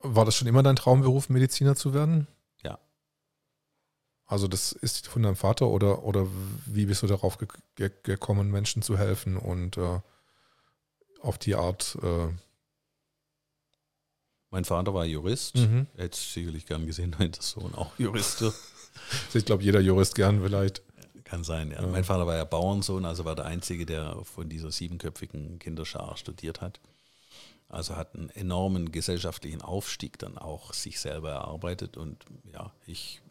Speaker 1: War das schon immer dein Traumberuf, Mediziner zu werden? Also das ist von deinem Vater oder, oder wie bist du darauf ge ge gekommen, Menschen zu helfen und äh, auf die Art? Äh
Speaker 2: mein Vater war Jurist. Mhm. Er hätte sicherlich gern gesehen, der Sohn auch Jurist wird.
Speaker 1: ich glaube, jeder Jurist gern vielleicht.
Speaker 2: Kann sein, ja. ja. Mein Vater war ja Bauernsohn, also war der Einzige, der von dieser siebenköpfigen Kinderschar studiert hat. Also hat einen enormen gesellschaftlichen Aufstieg dann auch sich selber erarbeitet. Und ja, ich,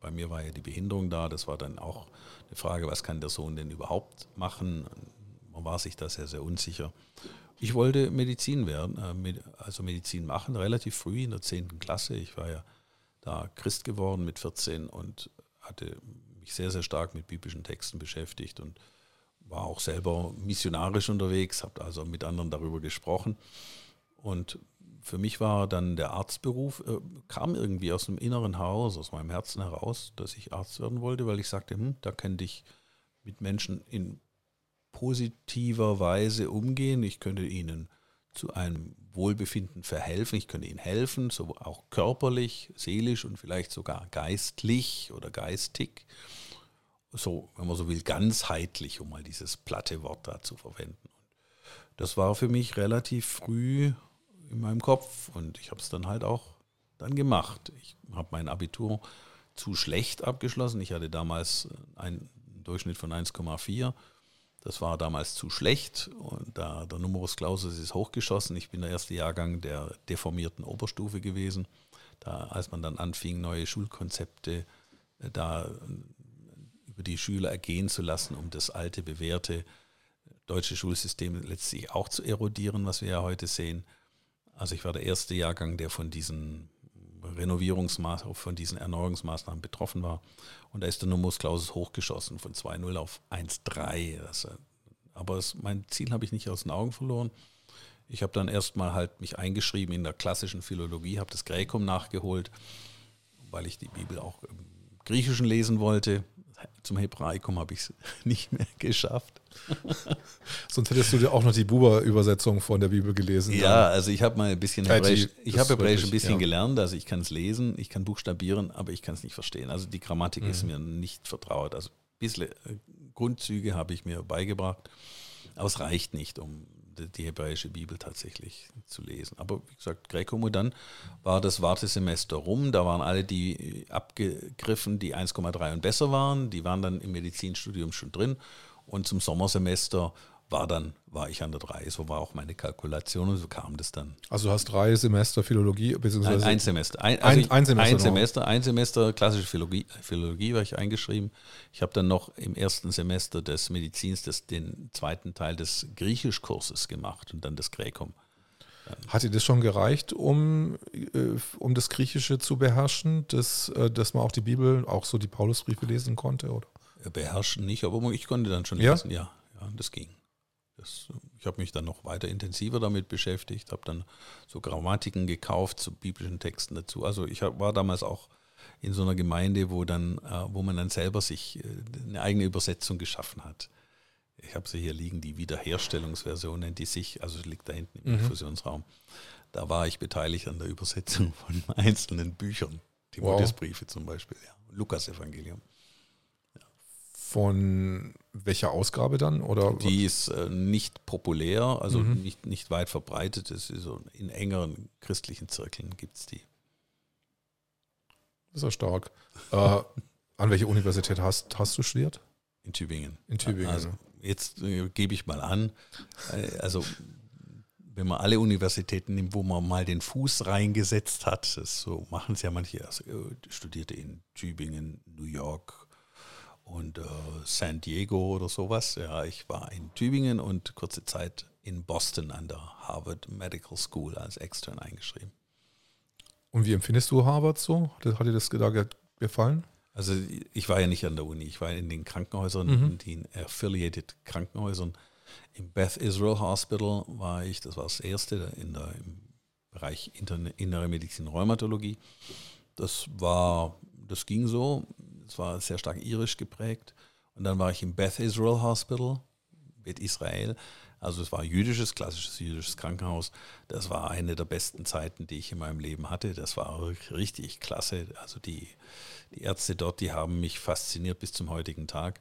Speaker 2: bei mir war ja die Behinderung da. Das war dann auch eine Frage, was kann der Sohn denn überhaupt machen? Man war sich da sehr, sehr unsicher. Ich wollte Medizin werden, äh, also Medizin machen, relativ früh in der 10. Klasse. Ich war ja da Christ geworden mit 14 und hatte mich sehr, sehr stark mit biblischen Texten beschäftigt und war auch selber missionarisch unterwegs, habe also mit anderen darüber gesprochen. Und für mich war dann der Arztberuf, äh, kam irgendwie aus dem inneren Haus, aus meinem Herzen heraus, dass ich Arzt werden wollte, weil ich sagte, hm, da könnte ich mit Menschen in positiver Weise umgehen. Ich könnte ihnen zu einem Wohlbefinden verhelfen. Ich könnte ihnen helfen, so auch körperlich, seelisch und vielleicht sogar geistlich oder geistig. So, wenn man so will, ganzheitlich, um mal dieses platte Wort da zu verwenden. Das war für mich relativ früh in meinem Kopf und ich habe es dann halt auch dann gemacht. Ich habe mein Abitur zu schlecht abgeschlossen. Ich hatte damals einen Durchschnitt von 1,4 das war damals zu schlecht und da der Numerus Clausus ist hochgeschossen. Ich bin der erste Jahrgang der deformierten Oberstufe gewesen. Da, als man dann anfing, neue Schulkonzepte äh, da äh, über die Schüler ergehen zu lassen, um das alte, bewährte deutsche Schulsystem letztlich auch zu erodieren, was wir ja heute sehen. Also ich war der erste Jahrgang, der von diesen Renovierungsmaßnahmen, von diesen Erneuerungsmaßnahmen betroffen war. Und da ist der Numerus Clausus hochgeschossen von 2,0 auf 1,3. Also, aber das, mein Ziel habe ich nicht aus den Augen verloren. Ich habe dann erstmal halt mich eingeschrieben in der klassischen Philologie, habe das Gräkum nachgeholt, weil ich die Bibel auch im Griechischen lesen wollte zum Hebraikum habe ich es nicht mehr geschafft.
Speaker 1: Sonst hättest du dir auch noch die Buber-Übersetzung von der Bibel gelesen.
Speaker 2: Ja, dann. also ich habe mal ein bisschen äh, Hebräisch, ich habe Hebräisch ein bisschen ja. gelernt, also ich kann es lesen, ich kann buchstabieren, aber ich kann es nicht verstehen. Also die Grammatik mhm. ist mir nicht vertraut. Also ein bisschen äh, Grundzüge habe ich mir beigebracht, aber es reicht nicht, um die hebräische Bibel tatsächlich zu lesen. Aber wie gesagt, Greco dann war das Wartesemester rum. Da waren alle die abgegriffen, die 1,3 und besser waren. Die waren dann im Medizinstudium schon drin. Und zum Sommersemester war dann, war ich an der 3. So war auch meine Kalkulation und so kam das dann.
Speaker 1: Also du hast drei Semester Philologie, beziehungsweise.
Speaker 2: Ein, ein Semester. Ein, also ein, ein, Semester. Ein Semester, ein Semester klassische Philologie, Philologie war ich eingeschrieben. Ich habe dann noch im ersten Semester des Medizins das, den zweiten Teil des Griechischkurses gemacht und dann das Gräkum.
Speaker 1: Hat dir das schon gereicht, um, äh, um das Griechische zu beherrschen, dass, äh, dass man auch die Bibel, auch so die Paulusbriefe lesen konnte? Oder?
Speaker 2: Beherrschen nicht, aber ich konnte dann schon
Speaker 1: ja?
Speaker 2: lesen. Ja, ja das ging. Das, ich habe mich dann noch weiter intensiver damit beschäftigt, habe dann so Grammatiken gekauft zu biblischen Texten dazu. Also ich war damals auch in so einer Gemeinde, wo dann, äh, wo man dann selber sich eine eigene Übersetzung geschaffen hat ich habe sie hier liegen, die Wiederherstellungsversion nennt die sich, also liegt da hinten im mhm. Fusionsraum. Da war ich beteiligt an der Übersetzung von einzelnen Büchern, Timotheusbriefe wow. zum Beispiel, ja. Lukas-Evangelium.
Speaker 1: Ja. Von welcher Ausgabe dann? Oder?
Speaker 2: Die ist äh, nicht populär, also mhm. nicht, nicht weit verbreitet. Es ist so in engeren christlichen Zirkeln gibt es die.
Speaker 1: Das ist ja stark. äh, an welche Universität hast, hast du studiert?
Speaker 2: In Tübingen.
Speaker 1: In Tübingen.
Speaker 2: Also, jetzt äh, gebe ich mal an, äh, also wenn man alle Universitäten nimmt, wo man mal den Fuß reingesetzt hat, das so machen es ja manche, also äh, studierte in Tübingen, New York und äh, San Diego oder sowas. Ja, ich war in Tübingen und kurze Zeit in Boston an der Harvard Medical School als extern eingeschrieben.
Speaker 1: Und wie empfindest du Harvard so? Hat dir das da gefallen?
Speaker 2: Also ich war ja nicht an der Uni, ich war in den Krankenhäusern, mhm. in den affiliated Krankenhäusern. Im Beth Israel Hospital war ich, das war das erste in der, im Bereich Interne, Innere Medizin Rheumatologie. Das war, das ging so, es war sehr stark irisch geprägt. Und dann war ich im Beth Israel Hospital, Beth Israel. Also es war jüdisches, klassisches jüdisches Krankenhaus. Das war eine der besten Zeiten, die ich in meinem Leben hatte. Das war richtig klasse. Also die, die Ärzte dort, die haben mich fasziniert bis zum heutigen Tag.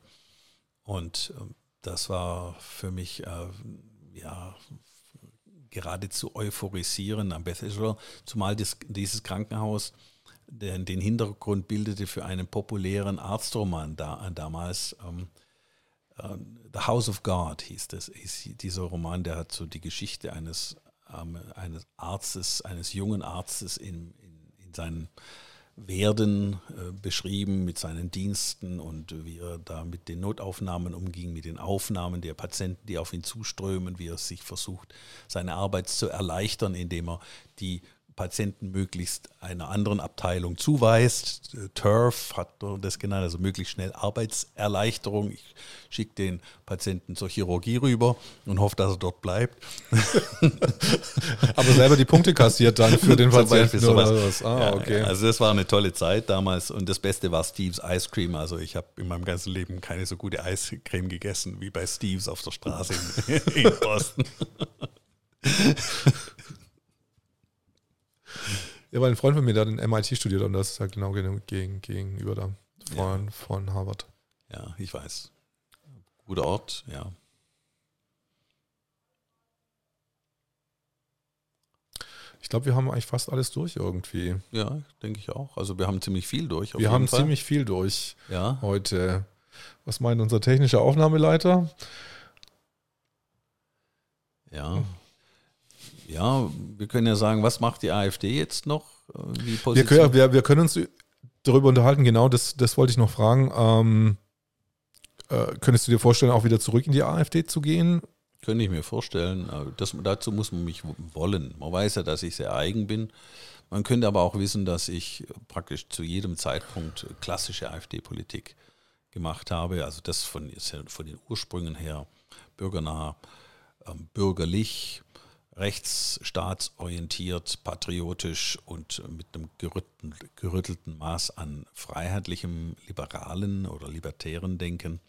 Speaker 2: Und ähm, das war für mich äh, ja geradezu euphorisieren am Beth Israel, zumal das, dieses Krankenhaus den, den, Hintergrund bildete für einen populären Arztroman da, damals. Ähm, uh, The House of God hieß das, hieß dieser Roman, der hat so die Geschichte eines, ähm, eines Arztes, eines jungen Arztes in, in, in seinen werden äh, beschrieben mit seinen Diensten und wie er da mit den Notaufnahmen umging, mit den Aufnahmen der Patienten, die auf ihn zuströmen, wie er sich versucht, seine Arbeit zu erleichtern, indem er die Patienten möglichst einer anderen Abteilung zuweist. TURF hat das genannt, also möglichst schnell Arbeitserleichterung. Ich schicke den Patienten zur Chirurgie rüber und hoffe, dass er dort bleibt.
Speaker 1: Aber selber die Punkte kassiert dann für den Patienten
Speaker 2: oder was. Ah, okay. also das war eine tolle Zeit damals und das Beste war Steve's Ice Cream. Also ich habe in meinem ganzen Leben keine so gute Eiscreme gegessen wie bei Steve's auf der Straße in, in Boston.
Speaker 1: Ja, weil ein Freund von mir, der hat in MIT studiert und das ist halt genau gegen, gegenüber da von, ja. von Harvard.
Speaker 2: Ja, ich weiß. Guter Ort, ja.
Speaker 1: Ich glaube, wir haben eigentlich fast alles durch irgendwie.
Speaker 2: Ja, denke ich auch. Also wir haben ziemlich viel durch.
Speaker 1: wir haben Fall. ziemlich viel durch
Speaker 2: ja.
Speaker 1: heute. Was meint unser technischer Aufnahmeleiter?
Speaker 2: Ja. Ja, wir können ja sagen, was macht die AfD jetzt noch?
Speaker 1: wir, können, wir, wir, können uns darüber unterhalten, genau, das, das wollte ich noch fragen. Ähm, äh, könntest du dir vorstellen, auch wieder zurück in die AfD zu gehen?
Speaker 2: Könnte ich mir vorstellen. Das, dazu muss man mich wollen. Man weiß ja, dass ich sehr eigen bin. Man könnte aber auch wissen, dass ich praktisch zu jedem Zeitpunkt klassische AfD-Politik gemacht habe. Also das von, von den Ursprüngen her bürgernah, ähm, bürgerlich, rechtsstaatsorientiert, patriotisch und mit einem gerüttelten, gerüttelten Maß an freiheitlichem, liberalen oder libertären Denken.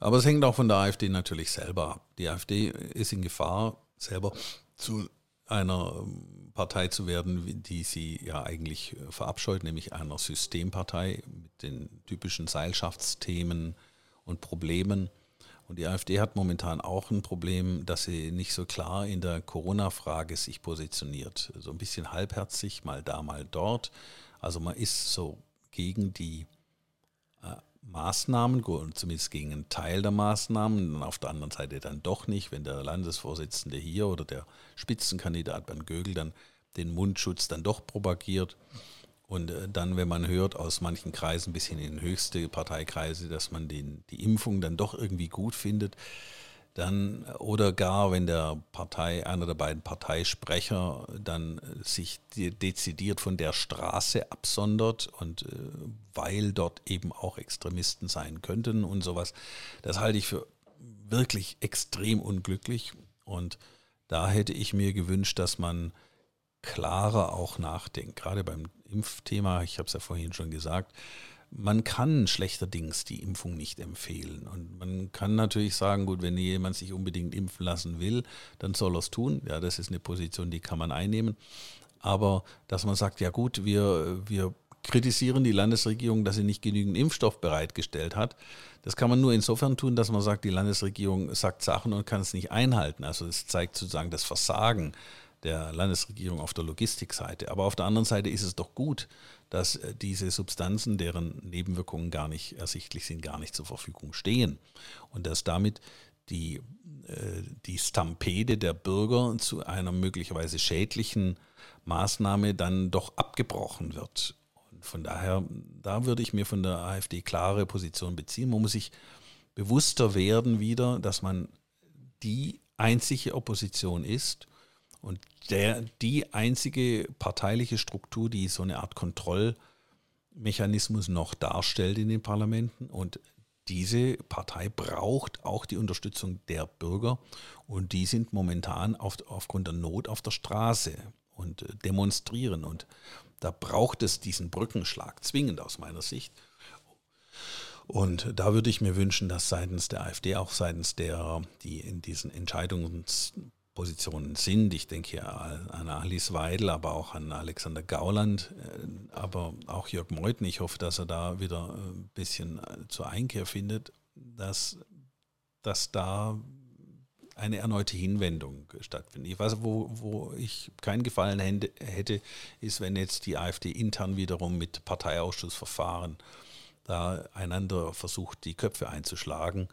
Speaker 2: Aber es hängt auch von der AfD natürlich selber ab. Die AfD ist in Gefahr, selber zu einer Partei zu werden, die sie ja eigentlich verabscheut, nämlich einer Systempartei mit den typischen Seilschaftsthemen und Problemen und die AfD hat momentan auch ein Problem, dass sie nicht so klar in der Corona-Frage sich positioniert. So ein bisschen halbherzig, mal da, mal dort. Also man ist so gegen die äh, Maßnahmen, zumindest gegen einen Teil der Maßnahmen, und auf der anderen Seite dann doch nicht, wenn der Landesvorsitzende hier oder der Spitzenkandidat Bernd Gögel dann den Mundschutz dann doch propagiert. Und äh, dann, wenn man hört aus manchen Kreisen bis hin in höchste Parteikreise, dass man den, die Impfung dann doch irgendwie gut findet, dann oder gar wenn der Partei, einer der beiden Parteisprecher dann sich dezidiert von der Straße absondert und äh, weil dort eben auch Extremisten sein könnten und sowas, das halte ich für wirklich extrem unglücklich. Und da hätte ich mir gewünscht, dass man klarer auch nachdenkt, gerade beim Impfthema, ich habe es ja vorhin schon gesagt, man kann schlechterdings die Impfung nicht empfehlen. Und man kann natürlich sagen, gut, wenn jemand sich unbedingt impfen lassen will, dann soll er es tun. Ja, das ist eine Position, die kann man einnehmen. Aber dass man sagt, ja gut, wir, wir kritisieren die Landesregierung, dass sie nicht genügend Impfstoff bereitgestellt hat. Das kann man nur insofern tun, dass man sagt, die Landesregierung sagt Sachen und kann es nicht einhalten. Also es zeigt sozusagen das Versagen der Landesregierung auf der Logistikseite. Aber auf der anderen Seite ist es doch gut, dass äh, diese Substanzen, deren Nebenwirkungen gar nicht ersichtlich sind, gar nicht zur Verfügung stehen. Und dass damit die, äh, die Stampede der Bürger zu einer möglicherweise schädlichen Maßnahme dann doch abgebrochen wird. Und von daher, da würde ich mir von der AfD klare Position beziehen. Man muss sich bewusster werden wieder, dass man die einzige Opposition ist und der, die einzige parteiliche Struktur, die so eine Art Kontrollmechanismus noch darstellt in den Parlamenten. Und diese Partei braucht auch die Unterstützung der Bürger. Und die sind momentan auf, aufgrund der Not auf der Straße und äh, demonstrieren. Und da braucht es diesen Brückenschlag zwingend aus meiner Sicht. Und da würde ich mir wünschen, dass seitens der AfD, auch seitens der, die in diesen Entscheidungs Positionen sind. Ich denke hier an Alice Weidel, aber auch an Alexander Gauland, äh, aber auch Jörg Meuthen. Ich hoffe, dass er da wieder ein bisschen äh, zur Einkehr findet, dass, dass da eine erneute Hinwendung stattfindet. Ich weiß, wo, wo ich keinen Gefallen hätte, ist, wenn jetzt die AfD intern wiederum mit Parteiausschussverfahren da einander versucht, die Köpfe einzuschlagen.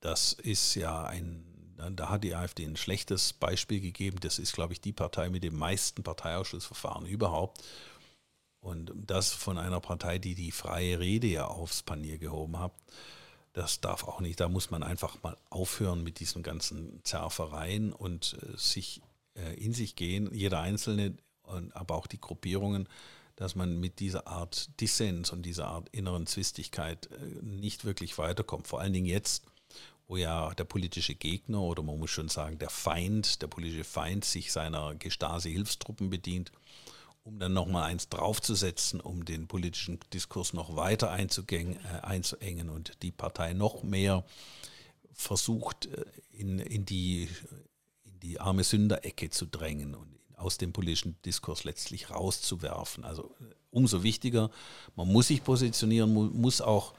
Speaker 2: Das ist ja ein da hat die AfD ein schlechtes Beispiel gegeben. Das ist, glaube ich, die Partei mit dem meisten Parteiausschussverfahren überhaupt. Und das von einer Partei, die die freie Rede ja aufs Panier gehoben hat, das darf auch nicht. Da muss man einfach mal aufhören mit diesen ganzen Zerfereien und äh, sich äh, in sich gehen, jeder Einzelne, aber auch die Gruppierungen, dass man mit dieser Art Dissens und dieser Art inneren Zwistigkeit äh, nicht wirklich weiterkommt. Vor allen Dingen jetzt, wo ja der politische Gegner oder man muss schon sagen, der Feind, der politische Feind sich seiner Gestasi-Hilfstruppen bedient, um dann nochmal eins draufzusetzen, um den politischen Diskurs noch weiter äh, einzuengen und die Partei noch mehr versucht, äh, in, in, die, in die arme Sünderecke zu drängen und aus dem politischen Diskurs letztlich rauszuwerfen. Also äh, umso wichtiger, man muss sich positionieren, muss auch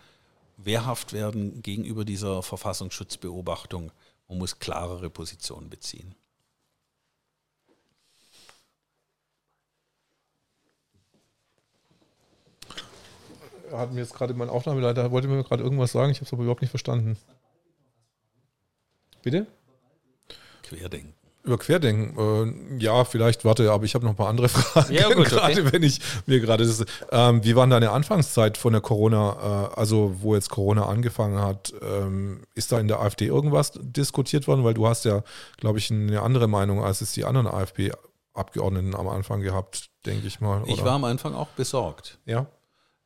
Speaker 2: wehrhaft werden gegenüber dieser Verfassungsschutzbeobachtung. Man muss klarere Positionen beziehen.
Speaker 1: Hat mir jetzt gerade mein Aufnahmeleiter, wollte mir gerade irgendwas sagen, ich habe es aber überhaupt nicht verstanden. Bitte?
Speaker 2: Querdenken.
Speaker 1: Über Querdenken, äh, ja, vielleicht, warte, aber ich habe noch ein paar andere Fragen. Ja, gut, gerade okay. wenn ich mir gerade das. Ähm, wie war deine Anfangszeit von der Corona, äh, also wo jetzt Corona angefangen hat? Ähm, ist da in der AfD irgendwas diskutiert worden? Weil du hast ja, glaube ich, eine andere Meinung, als es die anderen AfD-Abgeordneten am Anfang gehabt, denke ich mal.
Speaker 2: Oder? Ich war am Anfang auch besorgt.
Speaker 1: Ja.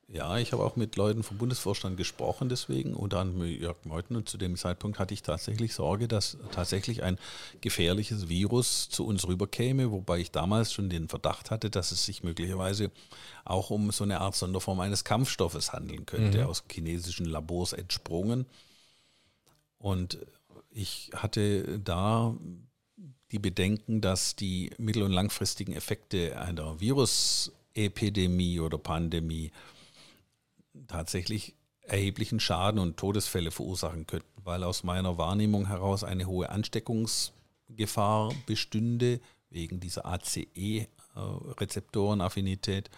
Speaker 2: Ja, ich habe auch mit Leuten vom Bundesvorstand gesprochen deswegen, unter anderem mit Jörg Meuthen. Und zu dem Zeitpunkt hatte ich tatsächlich Sorge, dass tatsächlich ein gefährliches Virus zu uns rüberkäme, wobei ich damals schon den Verdacht hatte, dass es sich möglicherweise auch um so eine Art Sonderform eines Kampfstoffes handeln könnte, mhm. aus chinesischen Labors entsprungen. Und ich hatte da die Bedenken, dass die mittel- und langfristigen Effekte einer Virusepidemie oder Pandemie tatsächlich erheblichen Schaden und Todesfälle verursachen könnten, weil aus meiner Wahrnehmung heraus eine hohe Ansteckungsgefahr bestünde wegen dieser ACE-Rezeptorenaffinität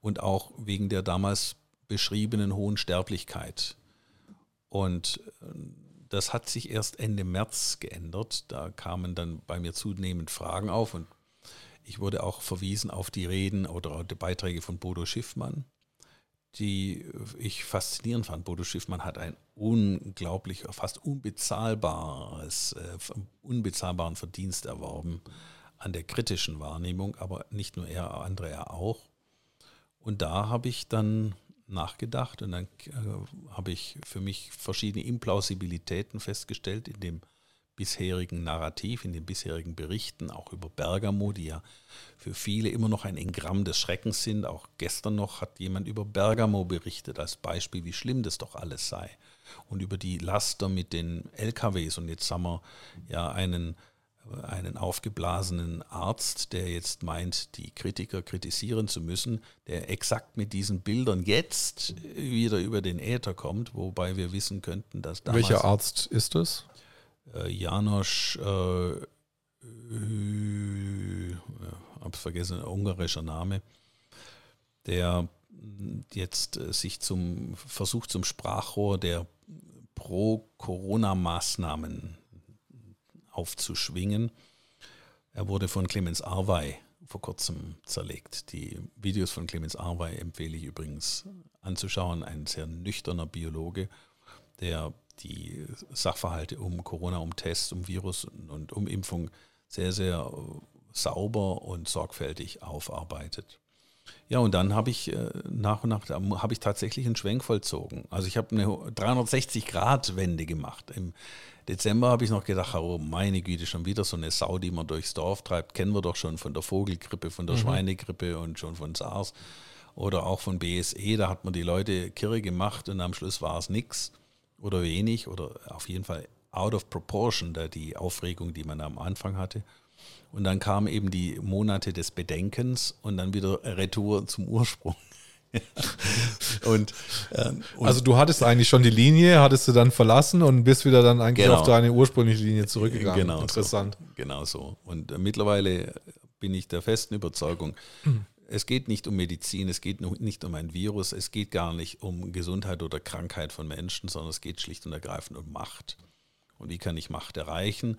Speaker 2: und auch wegen der damals beschriebenen hohen Sterblichkeit. Und äh, das hat sich erst Ende März geändert. Da kamen dann bei mir zunehmend Fragen auf und ich wurde auch verwiesen auf die Reden oder die Beiträge von Bodo Schiffmann, die ich faszinierend fand. Bodo Schiffmann hat ein unglaublich, fast unbezahlbares, äh, unbezahlbaren Verdienst erworben an der kritischen Wahrnehmung, aber nicht nur er, andere er auch. Und da habe ich dann nachgedacht und dann äh, habe ich für mich verschiedene Implausibilitäten festgestellt in dem bisherigen Narrativ, in den bisherigen Berichten, auch über Bergamo, die ja für viele immer noch ein Engramm des Schreckens sind. Auch gestern noch hat jemand über Bergamo berichtet, als Beispiel, wie schlimm das doch alles sei. Und über die Laster mit den LKWs. Und jetzt haben wir ja einen, einen aufgeblasenen Arzt, der jetzt meint, die Kritiker kritisieren zu müssen, der exakt mit diesen Bildern jetzt wieder über den Äther kommt, wobei wir wissen könnten, dass
Speaker 1: damals. Welcher Arzt ist es?
Speaker 2: Äh, Janosch, äh, äh, hab's vergessen, ungarischer Name, der jetzt äh, sich zum versucht zum Sprachrohr der Pro-Corona-Maßnahmen aufzuschwingen. Er wurde von Clemens Arwey vor kurzem zerlegt. Die Videos von Clemens Arwey empfehle ich übrigens anzuschauen. Ein sehr nüchterner Biologe, der die Sachverhalte um Corona, um Tests, um Virus und um Impfung sehr, sehr äh, sauber und sorgfältig aufarbeitet. Ja, und dann habe ich äh, nach und nach habe ich tatsächlich einen Schwenk vollzogen. Also ich habe eine 360-Grad-Wende gemacht. Im Dezember habe ich noch gedacht, oh meine Güte, schon wieder so eine Sau, die man durchs Dorf treibt. Kennen wir doch schon von der Vogelgrippe, von der mhm. Schweinegrippe und schon von SARS oder auch von BSE. Da hat man die Leute kirre gemacht und am Schluss war es nichts oder wenig oder auf jeden Fall out of proportion, da die Aufregung, die man am Anfang hatte. Und dann kamen eben die Monate des Bedenkens und dann wieder Retour zum Ursprung.
Speaker 1: und, ähm, und, also du hattest eigentlich schon die Linie, hattest du dann verlassen und bist wieder dann eigentlich genau. auf deine ursprüngliche Linie zurückgegangen.
Speaker 2: Genau Interessant. So, genau so. Und äh, mittlerweile bin ich der festen Überzeugung, mhm es geht nicht um Medizin, es geht nicht um ein Virus, es geht gar nicht um Gesundheit oder Krankheit von Menschen, sondern es geht schlicht und ergreifend um Macht. Und wie kann ich Macht erreichen?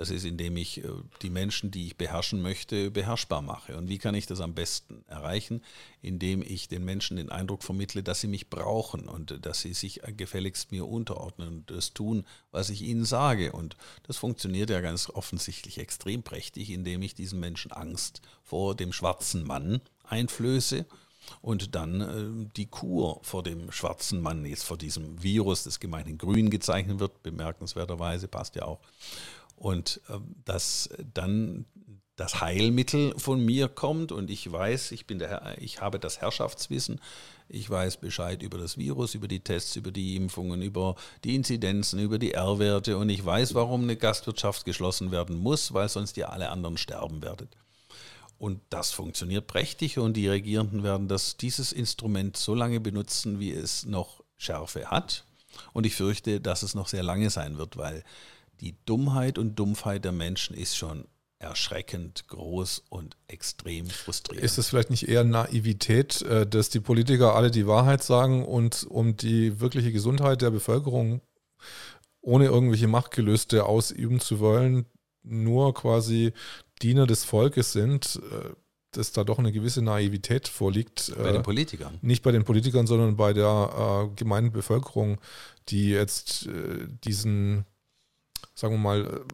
Speaker 2: Das ist, indem ich äh, die Menschen, die ich beherrschen möchte, beherrschbar mache. Und wie kann ich das am besten erreichen? Indem ich den Menschen den Eindruck vermittle, dass sie mich brauchen und dass sie sich gefälligst mir unterordnen und das tun, was ich ihnen sage. Und das funktioniert ja ganz offensichtlich extrem prächtig, indem ich diesen Menschen Angst vor dem schwarzen Mann einflöße und dann äh, die Kur vor dem schwarzen Mann, jetzt vor diesem Virus, das gemeinhin grün gezeichnet wird, bemerkenswerterweise, passt ja auch und äh, dass dann das Heilmittel von mir kommt und ich weiß, ich bin der ich habe das Herrschaftswissen, ich weiß Bescheid über das Virus, über die Tests, über die Impfungen, über die Inzidenzen, über die R-Werte und ich weiß, warum eine Gastwirtschaft geschlossen werden muss, weil sonst ihr alle anderen sterben werdet. Und das funktioniert prächtig und die Regierenden werden das, dieses Instrument so lange benutzen, wie es noch Schärfe hat. Und ich fürchte, dass es noch sehr lange sein wird, weil die Dummheit und Dumpfheit der Menschen ist schon erschreckend groß und extrem frustrierend.
Speaker 1: Ist es vielleicht nicht eher Naivität, äh, dass die Politiker alle die Wahrheit sagen und um die wirkliche Gesundheit der Bevölkerung ohne irgendwelche Machtgelöste ausüben zu wollen, nur quasi Diener des Volkes sind, äh, dass da doch eine gewisse Naivität vorliegt.
Speaker 2: Bei den äh, Politikern.
Speaker 1: Nicht bei den Politikern, sondern bei der gemeinen Bevölkerung, die jetzt diesen sagen wir mal,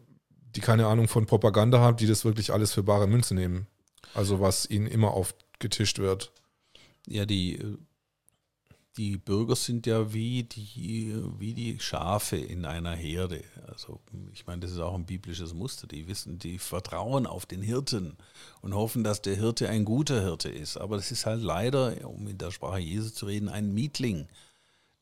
Speaker 1: die keine Ahnung von Propaganda haben, die das wirklich alles für bare Münze nehmen. Also was ihnen immer aufgetischt wird.
Speaker 2: Ja, die, die Bürger sind ja wie die, wie die Schafe in einer Herde. Also ich meine, das ist auch ein biblisches Muster. Die wissen, die vertrauen auf den Hirten und hoffen, dass der Hirte ein guter Hirte ist. Aber das ist halt leider, um in der Sprache Jesu zu reden, ein Mietling.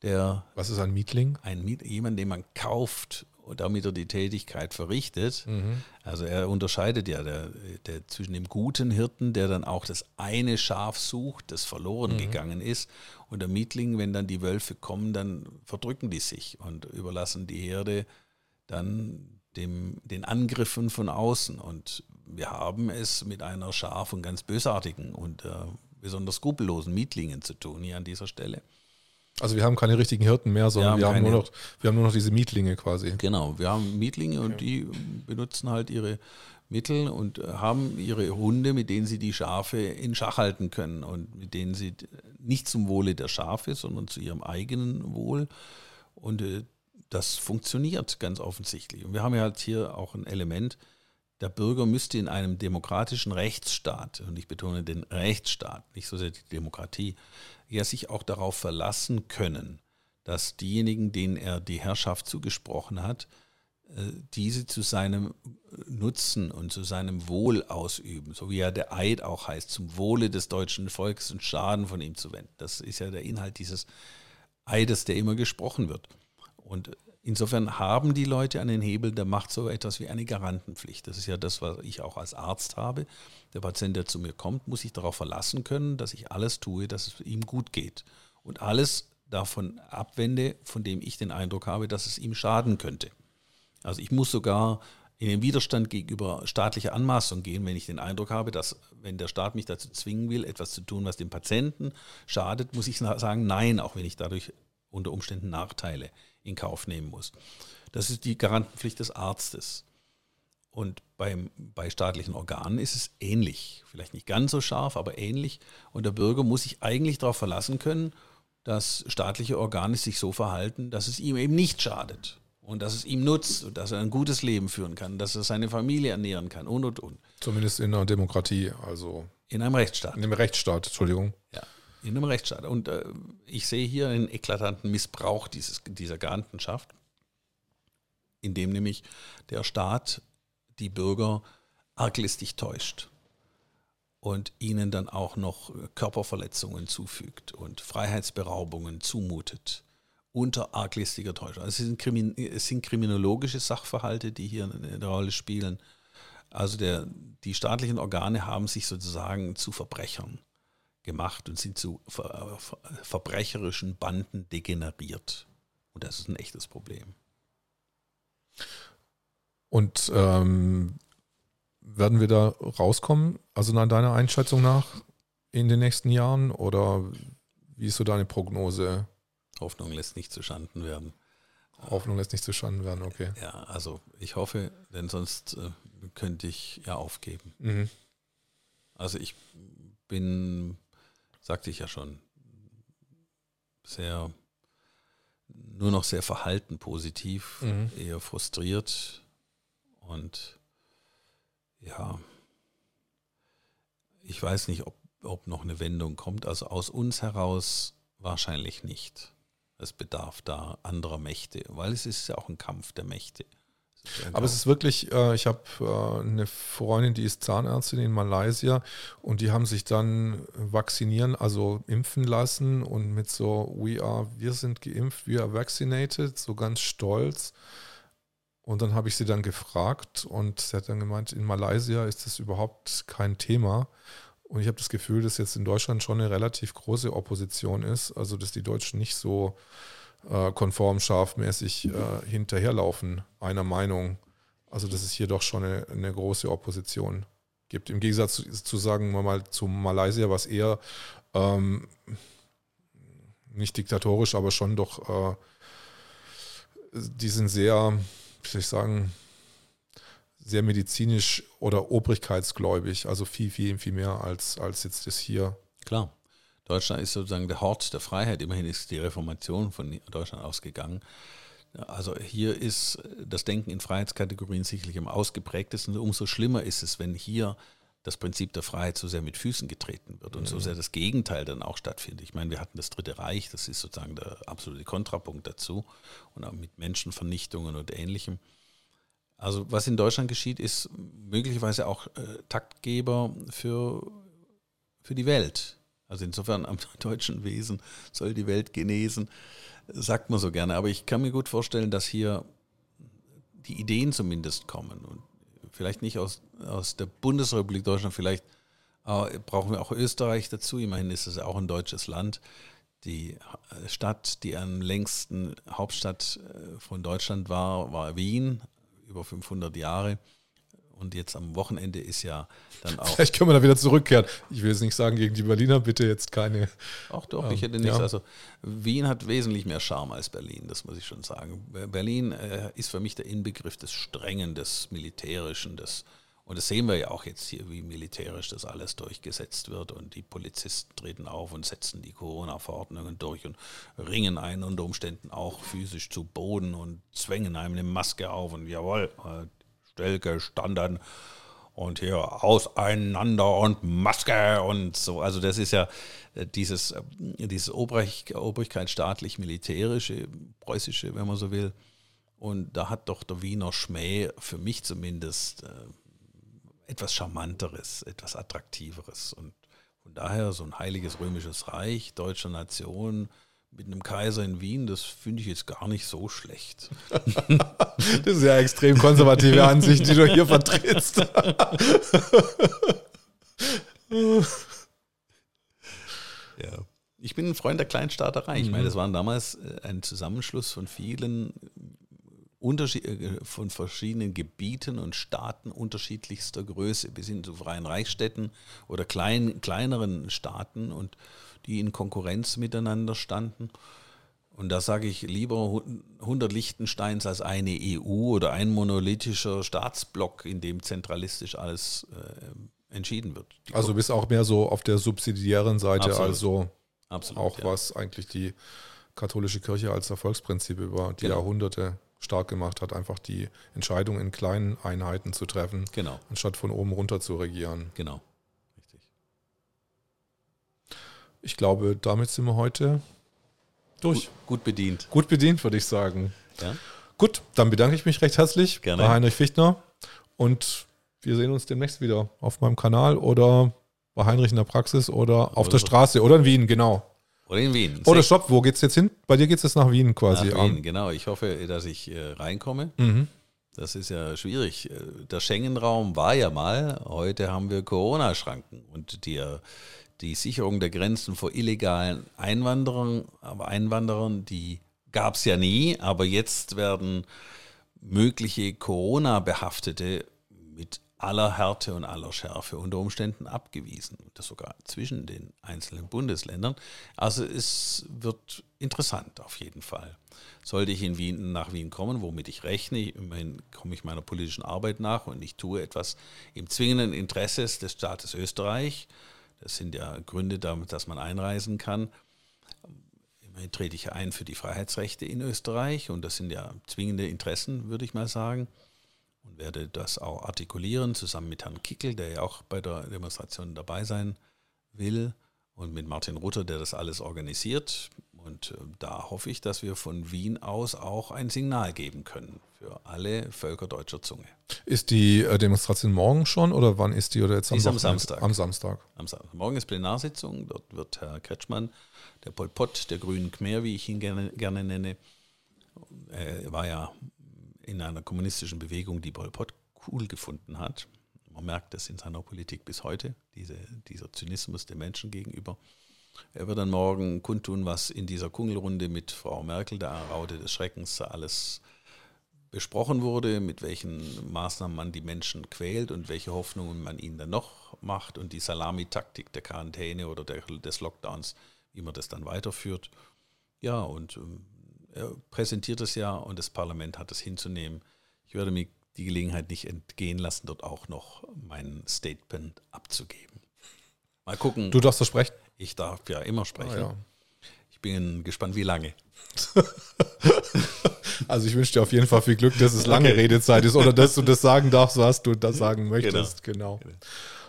Speaker 2: Der,
Speaker 1: Was ist ein Mietling?
Speaker 2: Ein Miet, jemand, den man kauft damit er die Tätigkeit verrichtet. Mhm. Also er unterscheidet ja der, der, zwischen dem guten Hirten, der dann auch das eine Schaf sucht, das verloren mhm. gegangen ist, und der Mietling, wenn dann die Wölfe kommen, dann verdrücken die sich und überlassen die Herde dann dem, den Angriffen von außen. Und wir haben es mit einer scharf und ganz bösartigen und äh, besonders skrupellosen Mietlingen zu tun hier an dieser Stelle.
Speaker 1: Also wir haben keine richtigen Hirten mehr, sondern wir haben, wir haben nur, noch, wir haben nur noch diese Mietlinge quasi.
Speaker 2: Genau, wir haben Mietlinge und die benutzen halt ihre Mittel und haben ihre Hunde, mit denen sie die Schafe in Schach halten können und mit denen sie nicht zum Wohle der Schafe, sondern zu ihrem eigenen Wohl. Und äh, das funktioniert ganz offensichtlich. Und wir haben ja halt hier auch ein Element, der Bürger müsste in einem demokratischen Rechtsstaat, und ich betone den Rechtsstaat, nicht so sehr die Demokratie, ja sich auch darauf verlassen können, dass diejenigen, denen er die Herrschaft zugesprochen hat, äh, diese zu seinem Nutzen und zu seinem Wohl ausüben, so wie ja der Eid auch heißt, zum Wohle des deutschen Volkes und Schaden von ihm zu wenden. Das ist ja der Inhalt dieses Eides, der immer gesprochen wird. Und insofern haben die Leute an den Hebel der Macht so etwas wie eine Garantenpflicht. Das ist ja das, was ich auch als Arzt habe. Der Patient, der zu mir kommt, muss sich darauf verlassen können, dass ich alles tue, dass es ihm gut geht. Und alles davon abwende, von dem ich den Eindruck habe, dass es ihm schaden könnte. Also ich muss sogar in den Widerstand gegenüber staatlicher Anmaßung gehen, wenn ich den Eindruck habe, dass wenn der Staat mich dazu zwingen will, etwas zu tun, was dem Patienten schadet, muss ich sagen, nein, auch wenn ich dadurch unter Umständen Nachteile in Kauf nehmen muss. Das ist die Garantenpflicht des Arztes. Und beim, bei staatlichen Organen ist es ähnlich. Vielleicht nicht ganz so scharf, aber ähnlich. Und der Bürger muss sich eigentlich darauf verlassen können, dass staatliche Organe sich so verhalten, dass es ihm eben nicht schadet und dass es ihm nutzt und dass er ein gutes Leben führen kann, dass er seine Familie ernähren kann und und und.
Speaker 1: Zumindest in einer Demokratie, also.
Speaker 2: In einem Rechtsstaat.
Speaker 1: In einem Rechtsstaat, Entschuldigung.
Speaker 2: Ja, in einem Rechtsstaat. Und äh, ich sehe hier einen eklatanten Missbrauch dieses, dieser Garantenschaft, indem nämlich der Staat die Bürger arglistig täuscht und ihnen dann auch noch Körperverletzungen zufügt und Freiheitsberaubungen zumutet unter arglistiger Täuschung. Also es sind, es sind kriminologische Sachverhalte, die hier eine Rolle spielen. Also der, die staatlichen Organe haben sich sozusagen zu Verbrechern gemacht und sind zu ver ver verbrecherischen Banden degeneriert. Und das ist ein echtes Problem.
Speaker 1: Und ähm, werden wir da rauskommen, also nach deiner Einschätzung nach, in den nächsten Jahren? Oder wie ist so deine Prognose?
Speaker 2: Hoffnung lässt nicht zuschanden werden.
Speaker 1: Hoffnung lässt nicht zuschanden werden, okay.
Speaker 2: Ja, also ich hoffe, denn sonst äh, könnte ich ja aufgeben. Mhm. Also ich bin, sagte ich ja schon, sehr, nur noch sehr verhalten positiv, mhm. eher frustriert und ja, ich weiß nicht, ob, ob noch eine Wendung kommt. Also aus uns heraus wahrscheinlich nicht. Es bedarf da anderer Mächte, weil es ist ja auch ein Kampf der Mächte.
Speaker 1: Aber es ist wirklich, äh, ich habe äh, eine Freundin, die ist Zahnärztin in Malaysia und die haben sich dann vaccinieren, also impfen lassen und mit so, we are, wir sind geimpft, we are vaccinated, so ganz stolz. Und dann habe ich sie dann gefragt und sie hat dann gemeint, in Malaysia ist das überhaupt kein Thema. Und ich habe das Gefühl, dass jetzt in Deutschland schon eine relativ große Opposition ist, also dass die Deutschen nicht so äh, konform scharfmäßig äh, hinterherlaufen, einer Meinung. Also dass es hier doch schon eine, eine große Opposition gibt. Im Gegensatz zu, zu, sagen wir mal zu Malaysia, was eher ähm, nicht diktatorisch, aber schon doch, äh, die sind sehr, wie soll ich sagen, sehr medizinisch oder obrigkeitsgläubig, also viel, viel, viel mehr als, als jetzt das hier.
Speaker 2: Klar. Deutschland ist sozusagen der Hort der Freiheit. Immerhin ist die Reformation von Deutschland ausgegangen. Also hier ist das Denken in Freiheitskategorien sicherlich am ausgeprägtesten. Umso schlimmer ist es, wenn hier das Prinzip der Freiheit so sehr mit Füßen getreten wird und mhm. so sehr das Gegenteil dann auch stattfindet. Ich meine, wir hatten das Dritte Reich, das ist sozusagen der absolute Kontrapunkt dazu und auch mit Menschenvernichtungen und Ähnlichem. Also was in Deutschland geschieht, ist möglicherweise auch äh, Taktgeber für, für die Welt. Also insofern am deutschen Wesen soll die Welt genesen, sagt man so gerne. Aber ich kann mir gut vorstellen, dass hier die Ideen zumindest kommen. Und vielleicht nicht aus, aus der Bundesrepublik Deutschland, vielleicht äh, brauchen wir auch Österreich dazu. Immerhin ist es auch ein deutsches Land. Die Stadt, die am längsten Hauptstadt äh, von Deutschland war, war Wien, über 500 Jahre. Und jetzt am Wochenende ist ja dann auch.
Speaker 1: Vielleicht können wir da wieder zurückkehren. Ich will jetzt nicht sagen, gegen die Berliner bitte jetzt keine.
Speaker 2: Ach doch, ähm, ich hätte nichts. Ja. Also Wien hat wesentlich mehr Charme als Berlin, das muss ich schon sagen. Berlin äh, ist für mich der Inbegriff des Strengen, des Militärischen, des Und das sehen wir ja auch jetzt hier, wie militärisch das alles durchgesetzt wird. Und die Polizisten treten auf und setzen die Corona-Verordnungen durch und ringen einen unter Umständen auch physisch zu Boden und zwängen einem eine Maske auf. Und jawohl, äh, Stelke stand dann und hier auseinander und Maske und so. Also das ist ja äh, dieses, äh, dieses Obrigkeit staatlich-militärische, preußische, wenn man so will. Und da hat doch der Wiener Schmäh für mich zumindest etwas Charmanteres, etwas Attraktiveres. Und von daher so ein heiliges römisches Reich, deutscher Nation mit einem Kaiser in Wien, das finde ich jetzt gar nicht so schlecht.
Speaker 1: das ist ja extrem konservative Ansicht, die du hier vertrittst.
Speaker 2: ja. Ich bin ein Freund der Kleinstaaterei. Ich meine, mhm. das war damals äh, ein Zusammenschluss von vielen äh, von verschiedenen Gebieten und Staaten unterschiedlichster Größe bis hin zu freien Reichsstädten oder klein, kleineren Staaten und die in Konkurrenz miteinander standen. Und da sage ich lieber 100 Liechtensteins als eine EU oder ein monolithischer Staatsblock, in dem zentralistisch alles äh, entschieden wird.
Speaker 1: Die also bist auch mehr so auf der subsidiären Seite, Absolut. also Absolut, auch ja. was eigentlich die katholische Kirche als Erfolgsprinzip über die genau. Jahrhunderte stark gemacht hat, einfach die Entscheidung in kleinen Einheiten zu treffen,
Speaker 2: genau.
Speaker 1: anstatt von oben runter zu regieren.
Speaker 2: Genau, richtig.
Speaker 1: Ich glaube, damit sind wir heute durch.
Speaker 2: Gut, gut bedient.
Speaker 1: Gut bedient, würde ich sagen.
Speaker 2: Ja.
Speaker 1: Gut, dann bedanke ich mich recht herzlich
Speaker 2: Gerne.
Speaker 1: bei Heinrich Fichtner und wir sehen uns demnächst wieder auf meinem Kanal oder bei Heinrich in der Praxis oder auf oder der Straße oder in Wien, genau.
Speaker 2: Oder in Wien.
Speaker 1: Oder stopp, wo geht's jetzt hin? Bei dir geht es jetzt nach Wien quasi.
Speaker 2: Nach Wien, genau. Ich hoffe, dass ich äh, reinkomme. Mhm. Das ist ja schwierig. Äh, der Schengen-Raum war ja mal, heute haben wir Corona-Schranken und die, äh, die Sicherung der Grenzen vor illegalen Einwanderern, aber Einwanderern, die gab es ja nie, aber jetzt werden mögliche Corona-Behaftete mit aller Härte und aller Schärfe unter Umständen abgewiesen. Das sogar zwischen den einzelnen Bundesländern. Also es wird interessant auf jeden Fall. Sollte ich in Wien, nach Wien kommen, womit ich rechne, immerhin komme ich meiner politischen Arbeit nach und ich tue etwas im zwingenden Interesse des Staates Österreich. Das sind ja Gründe, damit, dass man einreisen kann. Immerhin trete ich ein für die Freiheitsrechte in Österreich und das sind ja zwingende Interessen, würde ich mal sagen und werde das auch artikulieren, zusammen mit Herrn Kickel, der ja auch bei der Demonstration dabei sein will, und mit Martin Rutter, der das alles organisiert. Und äh, da hoffe ich, dass wir von Wien aus auch ein Signal geben können für alle Völker deutscher Zunge.
Speaker 1: Ist die äh, Demonstration morgen schon oder wann ist die oder jetzt
Speaker 2: am, ist am Samstag?
Speaker 1: Am Samstag.
Speaker 2: Am Samstag. Morgen ist Plenarsitzung. Dort wird Herr Kretschmann, der Pol Pot, der Grünen Khmer, wie ich ihn gerne, gerne nenne, er war ja in einer kommunistischen Bewegung, die Pol Pot cool gefunden hat. Man merkt das in seiner Politik bis heute, diese, dieser Zynismus den Menschen gegenüber. Er wird dann morgen kundtun, was in dieser Kungelrunde mit Frau Merkel, der Raute des Schreckens, alles besprochen wurde, mit welchen Maßnahmen man die Menschen quält und welche Hoffnungen man ihnen dann noch macht und die Salamitaktik der Quarantäne oder der, des Lockdowns, wie man das dann weiterführt. Ja, und ähm, er präsentiert es ja und das Parlament hat es hinzunehmen. Ich werde mir die Gelegenheit nicht entgehen lassen, dort auch noch mein Statement abzugeben. Mal gucken.
Speaker 1: Du darfst das sprechen?
Speaker 2: Ich darf ja immer sprechen. Ah, ja. Ich bin gespannt, wie lange.
Speaker 1: also ich wünsche dir auf jeden Fall viel Glück, dass es lange okay. Redezeit ist oder dass du das sagen darfst, was du da sagen möchtest. Genau. genau.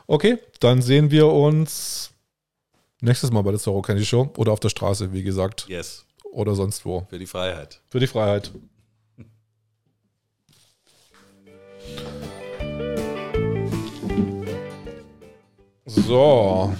Speaker 1: Okay, dann sehen wir uns nächstes Mal bei der Zorro Candy Show oder auf der Straße, wie gesagt.
Speaker 2: Yes
Speaker 1: oder sonst wo.
Speaker 2: Für die Freiheit.
Speaker 1: Für die Freiheit. So.